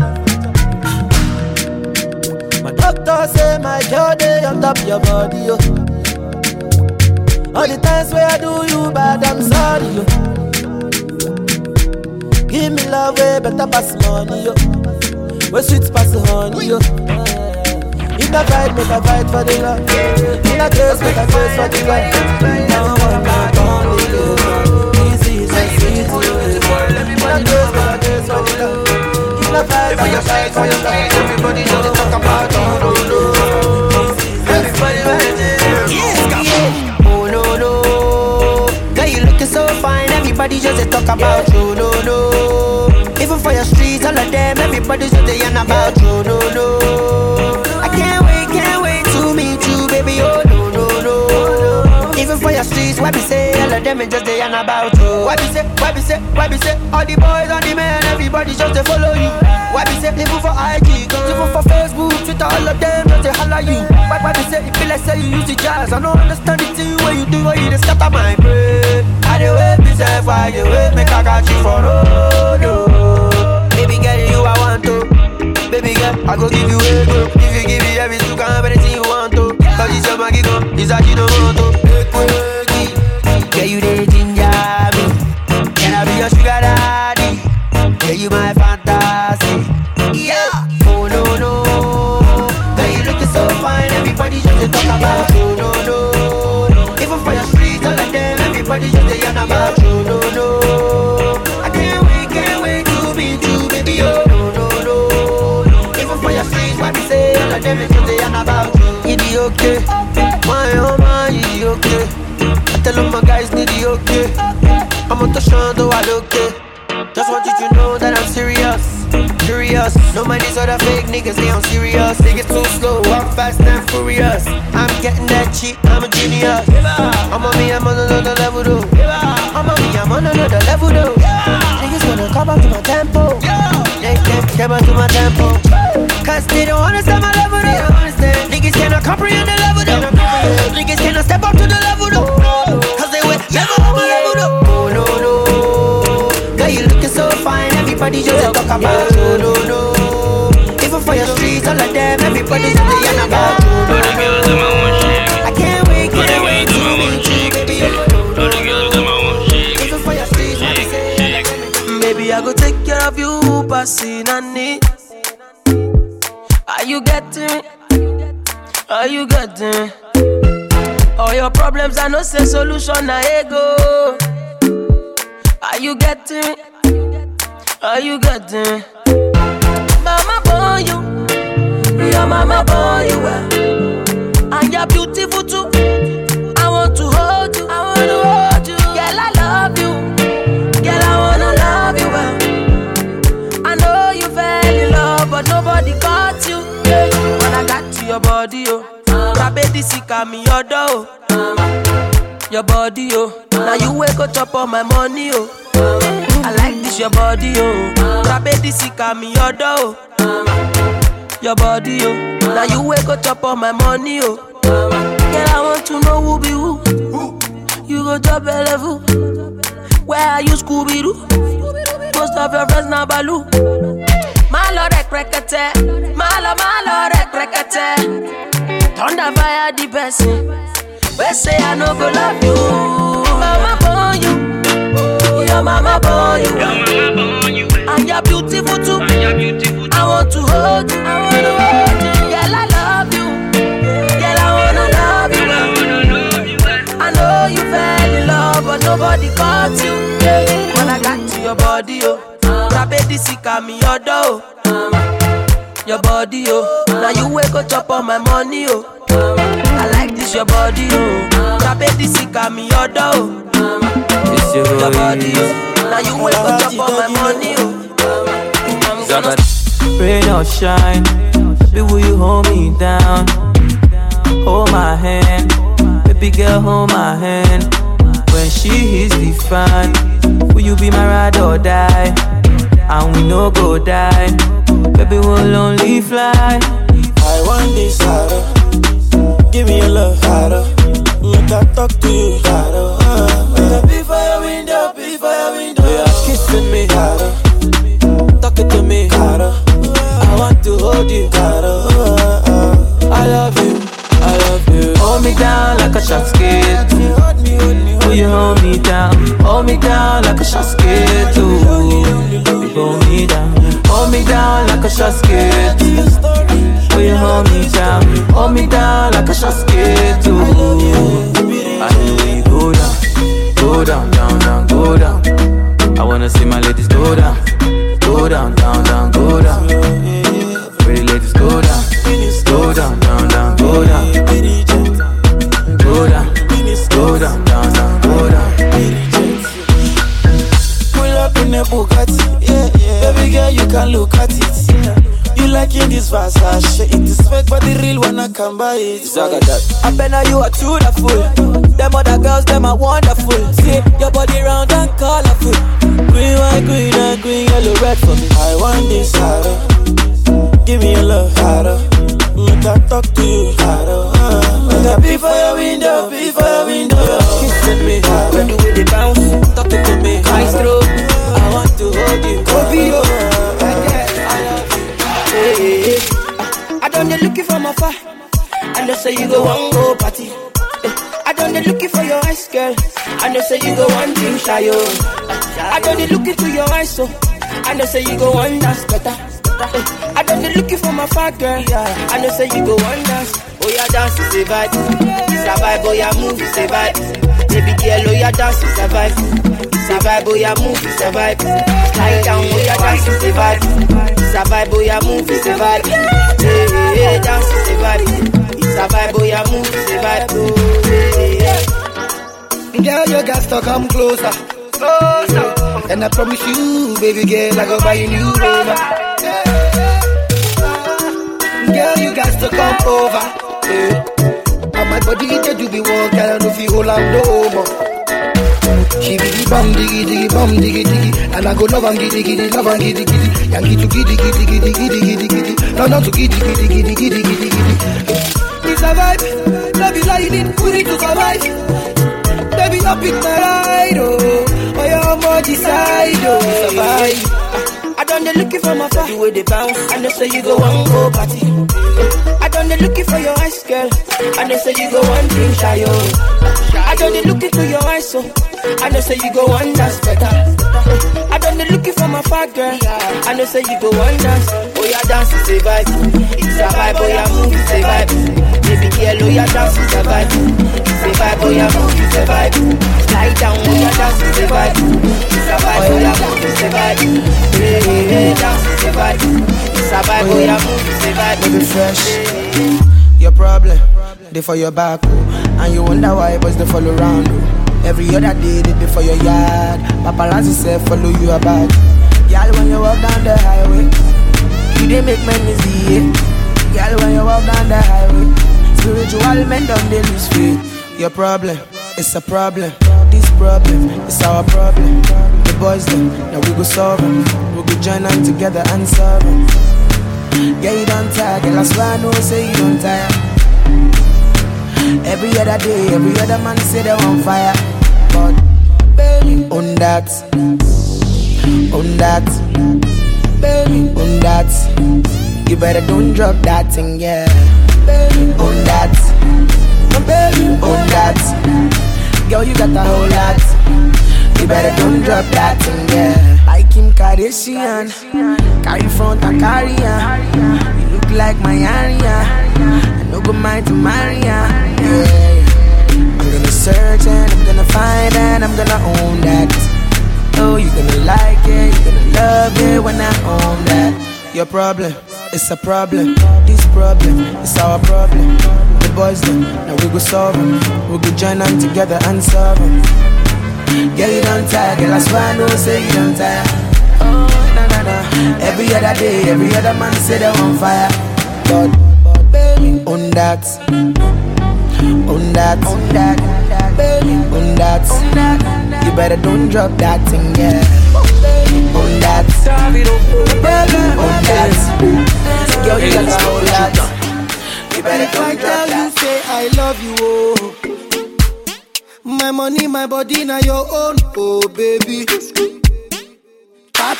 My doctor say my day on top your body, yo. All the times where I do you bad, I'm sorry, yo. Give me love way better pass money, yo. Where sweet pass the honey, yo. If I fight, make a fight for the love. In a case, make a case for the love. Now I'm not on the love. Easy, so sweet, so In a case, make a case for the love. In a fight, make a fight for the oh, love. Everybody just talk about you, no, no. Everybody Oh no no, girl you looking so fine. Everybody just a talk about you. No no, even for your streets, all of them. Everybody just a yarn about you. No no, I can't wait, can't wait to meet you, baby. Oh no no no, even for your streets, why be say all of them is just a yarn about you. Why be say, why be say, why be say, all the boys, all the men, everybody just a follow you. Why be say, live for IG, live for Facebook, Twitter, all of them just a holler you. Why, why be say, it feel like say you use the jazz? I don't understand the thing when you do what you just scatter my brain. I do wait, myself, why you wait, make I got you for road. oh. Baby girl, you I want to. Baby girl, I go give you a. If you give me everything, you can have anything you want to. Cause it's your magic, go. It's a you don't want to. Girl, you the ginger me. Can I be your sugar daddy? Girl, you my fantasy. Yeah. Oh no no. Girl, you looking so fine. Everybody just a talk about be okay. My oh my, okay. I tell all my guys need the okay. I'm on the show, though I look okay. Just want you to know that I'm serious, curious. No man, these other fake niggas, they on serious. They get too slow, I'm fast and furious. I'm getting that cheap, I'm a genius. I'm on me, I'm on another level though. I'm on me, I'm on another level though. Niggas wanna come up to my tempo. They can't come up to my tempo. Cause they don't understand my. Apprehend the level though. Niggas cannot step up to the level though. Cause they will never on my level though. Oh no no. Girl, you looking so fine. Everybody just yeah. talk about you. No no no. Even for your streets, all of them, everybody's yeah. talking about you. No, no, no. I can't wait, can't to you, baby. All the girls. Even for your streets, shake. Baby, I go take care of you, passing and I know say solution, na ego. Are you getting? Are you getting? Mama born you, your mama born you well, and you're beautiful too. I want to hold you, I want to hold you, girl. I love you, girl. I wanna love you well. I know you fell in love, but nobody caught you. When I got to your body, oh, Rabedi sika me your door, oh. Your body, oh. Now you wake up chop all my money, oh. I like this your body, oh. Rabedi sika me your door, oh. your body, oh. Now you wake up chop all my money, oh. Girl, I want to know who be who. You go top a level. Where are you, Scooby Doo? Most of your friends now Baloo. Malo rek rekete, malo malo rek rekete. Thunder fire the person. We say I no go love you. Mama born you, your mama born you, and you're beautiful too. I want to hold you, I wanna hold you. Girl, I love you, girl, I wanna love you. I know you fell in love, but nobody caught you. When I got to your body, oh, Rabedi sika me your door, oh. Your body, oh. Now you wake up chop all my money, oh. I like this your body, oh. Drop it, Rabedi sika me your door, oh. It's your your body, oh. Now you wake up chop all my money, oh. I'm gonna Rain or shine, baby, will you hold me down? Hold my hand, baby girl, hold my hand. When she hits the fan, will you be my ride or die? And we no go die, baby, we'll only fly. I want this harder. Give me your love harder. Make I talk to you harder. Uh, be for your window, be for your window. Yeah, kissing me harder. Talking to me harder. I want to hold you harder. Uh, I love you, I love you. Hold me down like a shot skate. Will you hold me down? Hold me down like a shot skate. Too. Baby, hold me down. Hold me down like a shot skate. Will you hold me down? Hold me down like a shot skate. Too. I know you go down, go down, down, down, go down. I wanna see my ladies go down, go down, down, down, go down. You can look at it. You like liking this Versace? It is fake, but the real one I can buy it. I bet now you are too the fool. Them other girls, them are wonderful. See your body round and colorful. Green, white, green, and green, yellow, red for me. I want this harder. Give me your love harder. Make I talk to you harder. Make I be for your window, be for your window. Kissing me harder. When the way they bounce, talking to me. Maestro, I want to hold you. Obio. Hey, Looking from afar. I know say you go one go party. Eh, I don't the looking for your eyes, girl. I know say you go one drink shy, oh. Eh, I done the looking to your eyes, so I know say you go one dance better. Eh, I I done the looking for my fat girl. I know say you go one dance. Oh yeah, dance is a vibe. It's a. Oh yeah, move is a vibe. Baby girl, oh yeah, dance is a vibe. It's a. Oh yeah, move is a vibe. Lie down, oh yeah, dance is a vibe. It's a vibe. Oh yeah, move is a vibe. Hey, hey, hey, dance is a vibe. It's a vibe. Oh yeah, move is a vibe. Oh, hey, hey. Girl, you got to come closer. Closer. And I promise you, baby girl, I go buy you new rover. Girl, you got to come over. Yeah. And my body, they do the work, girl, I know if you hold on no more. She be the bum diggy diggy bum diggy diggy And I go love and giddy giddy love and giddy giddy Yankee to giddy giddy giddy giddy giddy giddy London to giddy giddy giddy giddy giddy giddy It's a vibe, love you like it, we need to survive Baby, up in my ride, oh Oh, you're on my side, oh vibe I done the looking for my far. You way they bounce. I know say you go one go party. I done the looking for your eyes, girl. I know say you go one drink shy, yo. I done the looking to your eyes, so I know say you go one dance better. I done the looking for my fat girl. I know say you go one dance. Oh yeah, dance is a vibe. It's a vibe. Oh yeah, move it's a vibe. Baby girl, oh yeah, dance is a vibe. It's a vibe. Oh yeah, move it's a vibe. Slide down, oh yeah, dance is a vibe. It's a vibe. Oh yeah, move it's a vibe. Hey, hey, hey, dance is a vibe. It's a vibe. Oh yeah, move it's a vibe. Baby fresh. Your problem, they for your back, oh. and you wonder why boys they follow around. Oh. Every other day they dey for your yard. Paparazzi say follow you about. Girl, when you walk down the highway, you dey make men see eh? it. Girl, when you walk down the highway, spiritual men don't they lose faith. Your problem, it's a problem. This problem, it's our problem. The boys them, now we go solve solve 'em. We go join them together and solve solve 'em. Yeah, you don't tire, girl. I swear I know, say you don't tire. Every other day, every other man say they're on fire. But baby, on that, on that, baby, on that. You better don't drop that thing, yeah. Baby, on that, baby, on that. Girl, you got the whole lot. You better don't drop that thing, yeah. Like Kim Kardashian, carry front and carry on. Like my area. I no go mind to marry ya. Yeah. I'm gonna search and I'm gonna find and I'm gonna own that. Oh, you're gonna like it, you're gonna love it when I own that. Your problem, it's a problem. This problem, it's our problem. The boys them, now we go solve 'em. We go join them together and solve 'em. Girl, you don't tire, girl, I swear I know, say you don't tire. Every other day, every other man say they're on fire. But, baby, on that, on that, on that, baby, on that, on that. You better don't drop that thing, yeah. On that, baby, on that. Girl, you got the whole lot. You better don't drop tell you, say I love you, oh. My money, my body, now your own, oh baby.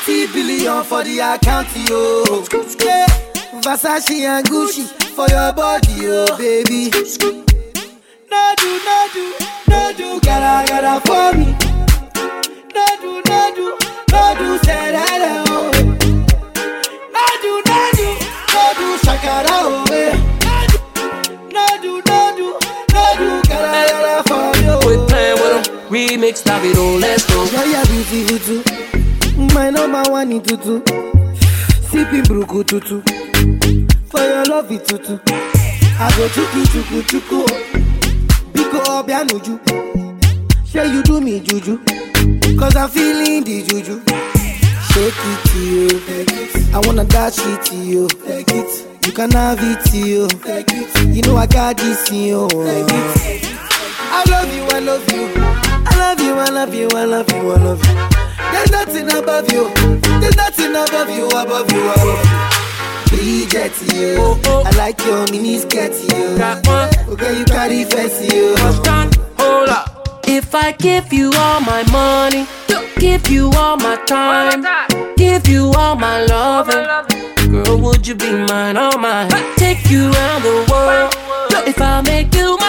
30 billion for the account, yo. Yeah. Versace and Gucci for your body, oh baby. No do, no do, no do, gotta, gotta for me. No do, no do, no do, say that, oh. No do, no do, no do, shakara, oh. eh. No do, no do, no do, gotta, gotta for you. Quit playing with them. Remix, Davido, let's go. Yeah, yeah, beautiful too. My number one in tutu. Sipping bruku tutu. For your love it tutu. I go chuku chuku chuku. Biko obianuju. Say you do me juju. Cause I'm feeling the juju. Shake it to you. I wanna dash it to you. Take it. You can have it to you. Take it. You know I got this in you. Take it. I love you, I love you. I love you, I love you, I love you, I love you. There's nothing above you. There's nothing above you, above you, above you. Bridget, you. I like your mini skirt, you. Okay, you carry fancy, you. Hold up. If I give you all my money, give you all my time, give you all my loving, girl, would you be mine, all mine? Take you around the world. If I make you my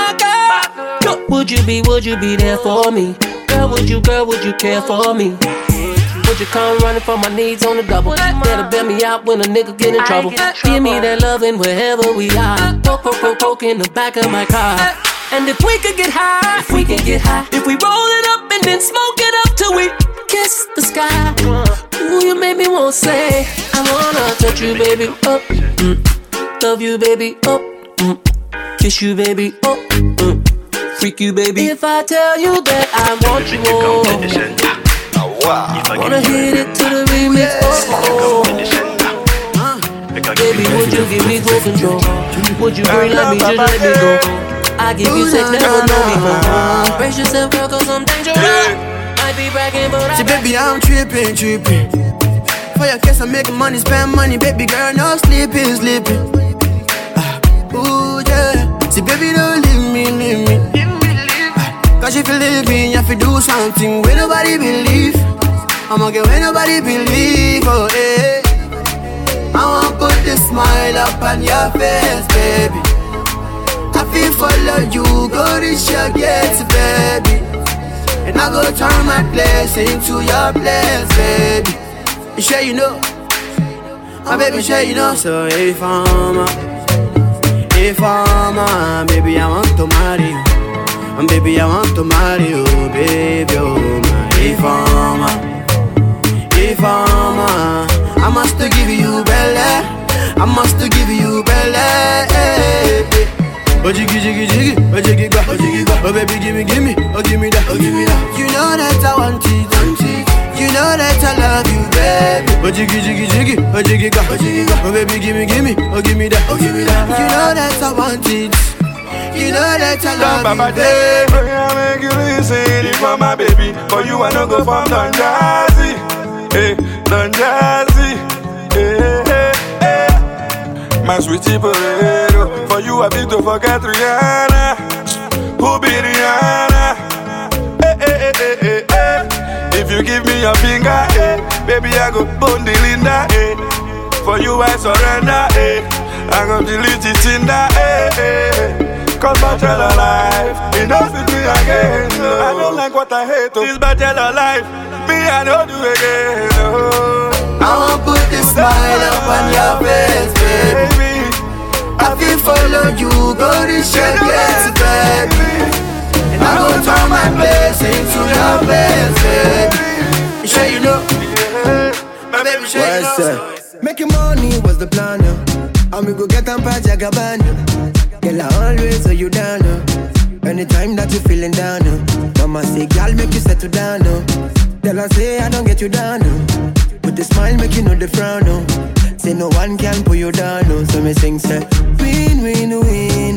would you be, would you be there for me? Girl, would you, girl, would you care for me? Would you come running for my needs on the double? Better bail me out when a nigga get in trouble. Give me that loving wherever we are. Poke, poke, poke, poke in the back of my car. And if we could get high, if we could get high, if we roll it up and then smoke it up till we kiss the sky. Ooh, you made me want to say, I wanna touch you, baby, up. Mm. Love you, baby, up. Mm. Kiss you, baby, up. Freak you, baby. If I tell you that I want you, oh. Wanna hit it to the remix, oh, oh. Baby, would you give me full control? Would you bring let me just let me go? I give you sex, never know me more. Brace yourself, girl, cause I'm dangerous. Might be bragging, but I See, baby, I'm tripping, tripping. For your case, I'm making money, spend money, baby girl, no sleeping, sleeping. Ah, ooh, yeah. See, baby, don't leave me, leave me. Cause if you leave me, you have to do something where nobody believe. I'ma get where nobody believe, oh eh. I wanna put this smile up on your face, baby. I feel follow you, go reach your gates, baby. And I go turn my place into your place, baby. You sure you know? My baby, sure you know. So if I'm a, if I'm a, baby, I want to marry you. And baby, I want to marry you, baby, oh my. If I'm a, if I'm a, I must give you belly. I must give you belly. Oh jiggy jiggy jiggy, oh jiggy ga, oh jiggy ga, oh baby give me give me, oh give me that, oh give me that. You know that I want it, want it. You know that I love you, baby. Oh jiggy jiggy jiggy, oh jiggy ga, oh jiggy ga, oh baby give me give me, oh give me that, oh give me that. You know that I want it. You know that I love Baba you, Day, boy, I make you listen. I'm eh, eh, eh, my baby, for you I no go from Don Jazzy, hey, Don Jazzy, hey, hey, hey. My sweetie potato, for you I be to forget Rihanna, who be Rihanna, hey, hey, hey, hey, hey. If you give me your finger, hey, baby I go bone the Linda, hey. For you I surrender, hey. I go delete it in that, hey, hey. Cause bachelor life, it don't fit me again. No. I don't like what I hate. Oh. This bachelor life, me I don't do again. No. I wanna put this smile up on your face, baby. I feel follow you, go reach your gates, baby. And I go turn my place into your place, baby. You sure you know? My baby, sure you What's know? up? Making money was the plan, yo. And we go get on Pajagaban, yo. Girl, I always hold you down, yo. Anytime that you feeling down, yo. Mama say, girl, make you settle down, yo. Tell her say, I don't get you down, yo. With the smile, make you know the frown, yo. Say no one can pull you down, yo. So me sing, say, win, win. Win,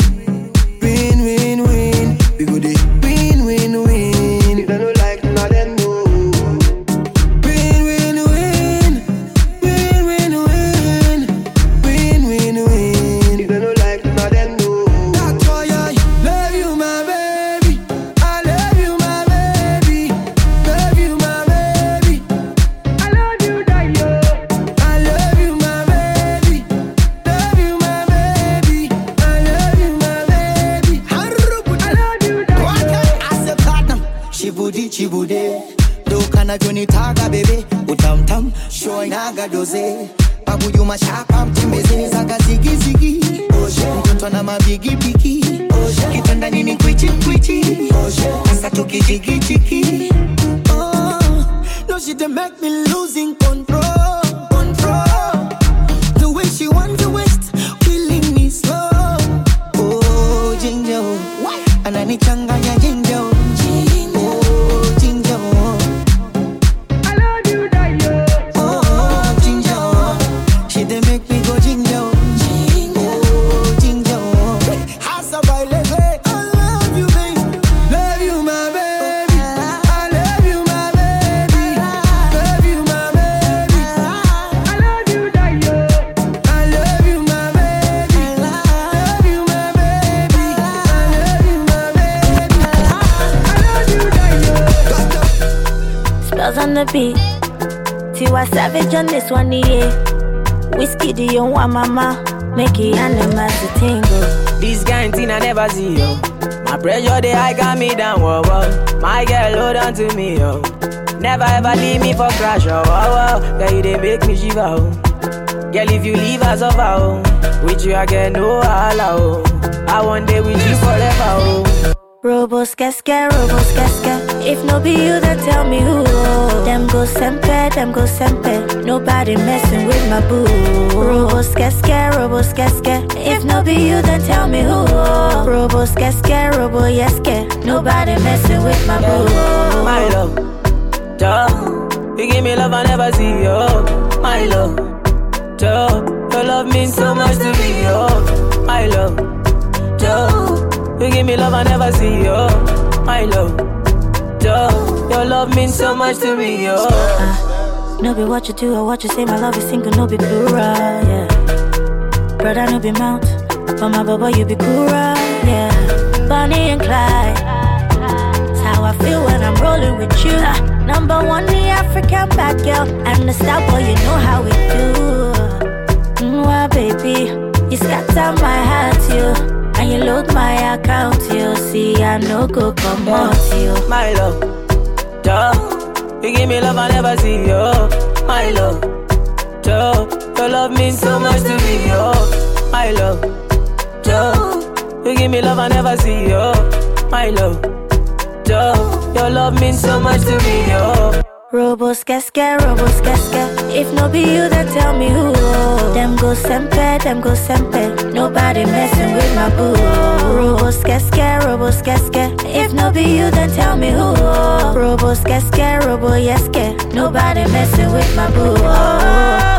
to me, yo. Never ever leave me for crash, oh, oh, oh. Girl, you they make me shiver, oh. Girl, if you leave us over, oh. With you, I get no holla, oh. I want day with you forever, oh. Robos casca, robos casca. If no be you, then tell me who. Them go sempe, them go sempe. Nobody messing with my boo. Robos casca, robos casca. If no be you, then tell me who. Robos casca, robo yeske. Nobody messing with my boo. My love, duh. You give me love I never see, yo. My love, duh. Your love means so much to me, yo. My love, duh. You give me love I never see, yo. My love, duh. Your love means so much to me, yo. Uh, no be what you do or what you say, my love is single, no be plural, yeah. Brother, no be mount, but my baba, you be cool, yeah. Bonnie and Clyde, that's how I feel when I'm rolling with you. Uh, number one, the African bad girl, and the star boy, you know how we do. Mm, Mwah, baby, you scatter my heart, you. And you load my account, you see, I no go come out, you. My love, duh. You give me love I never see, yo. My love, duh. Your love means so much to me, yo. My love, duh. You give me love I never see, yo. My love, duh. Your love means so much to me, yo. Robo scare, scare, Robo scare, scare. If no be you, then tell me who. Oh. Them go sempe, them go sempe. Nobody messing with my boo. Oh. Robos get scared, robos get scared. If no be you, then tell me who. Oh. Robos Robo skeske, robo scared. Nobody messing with my boo.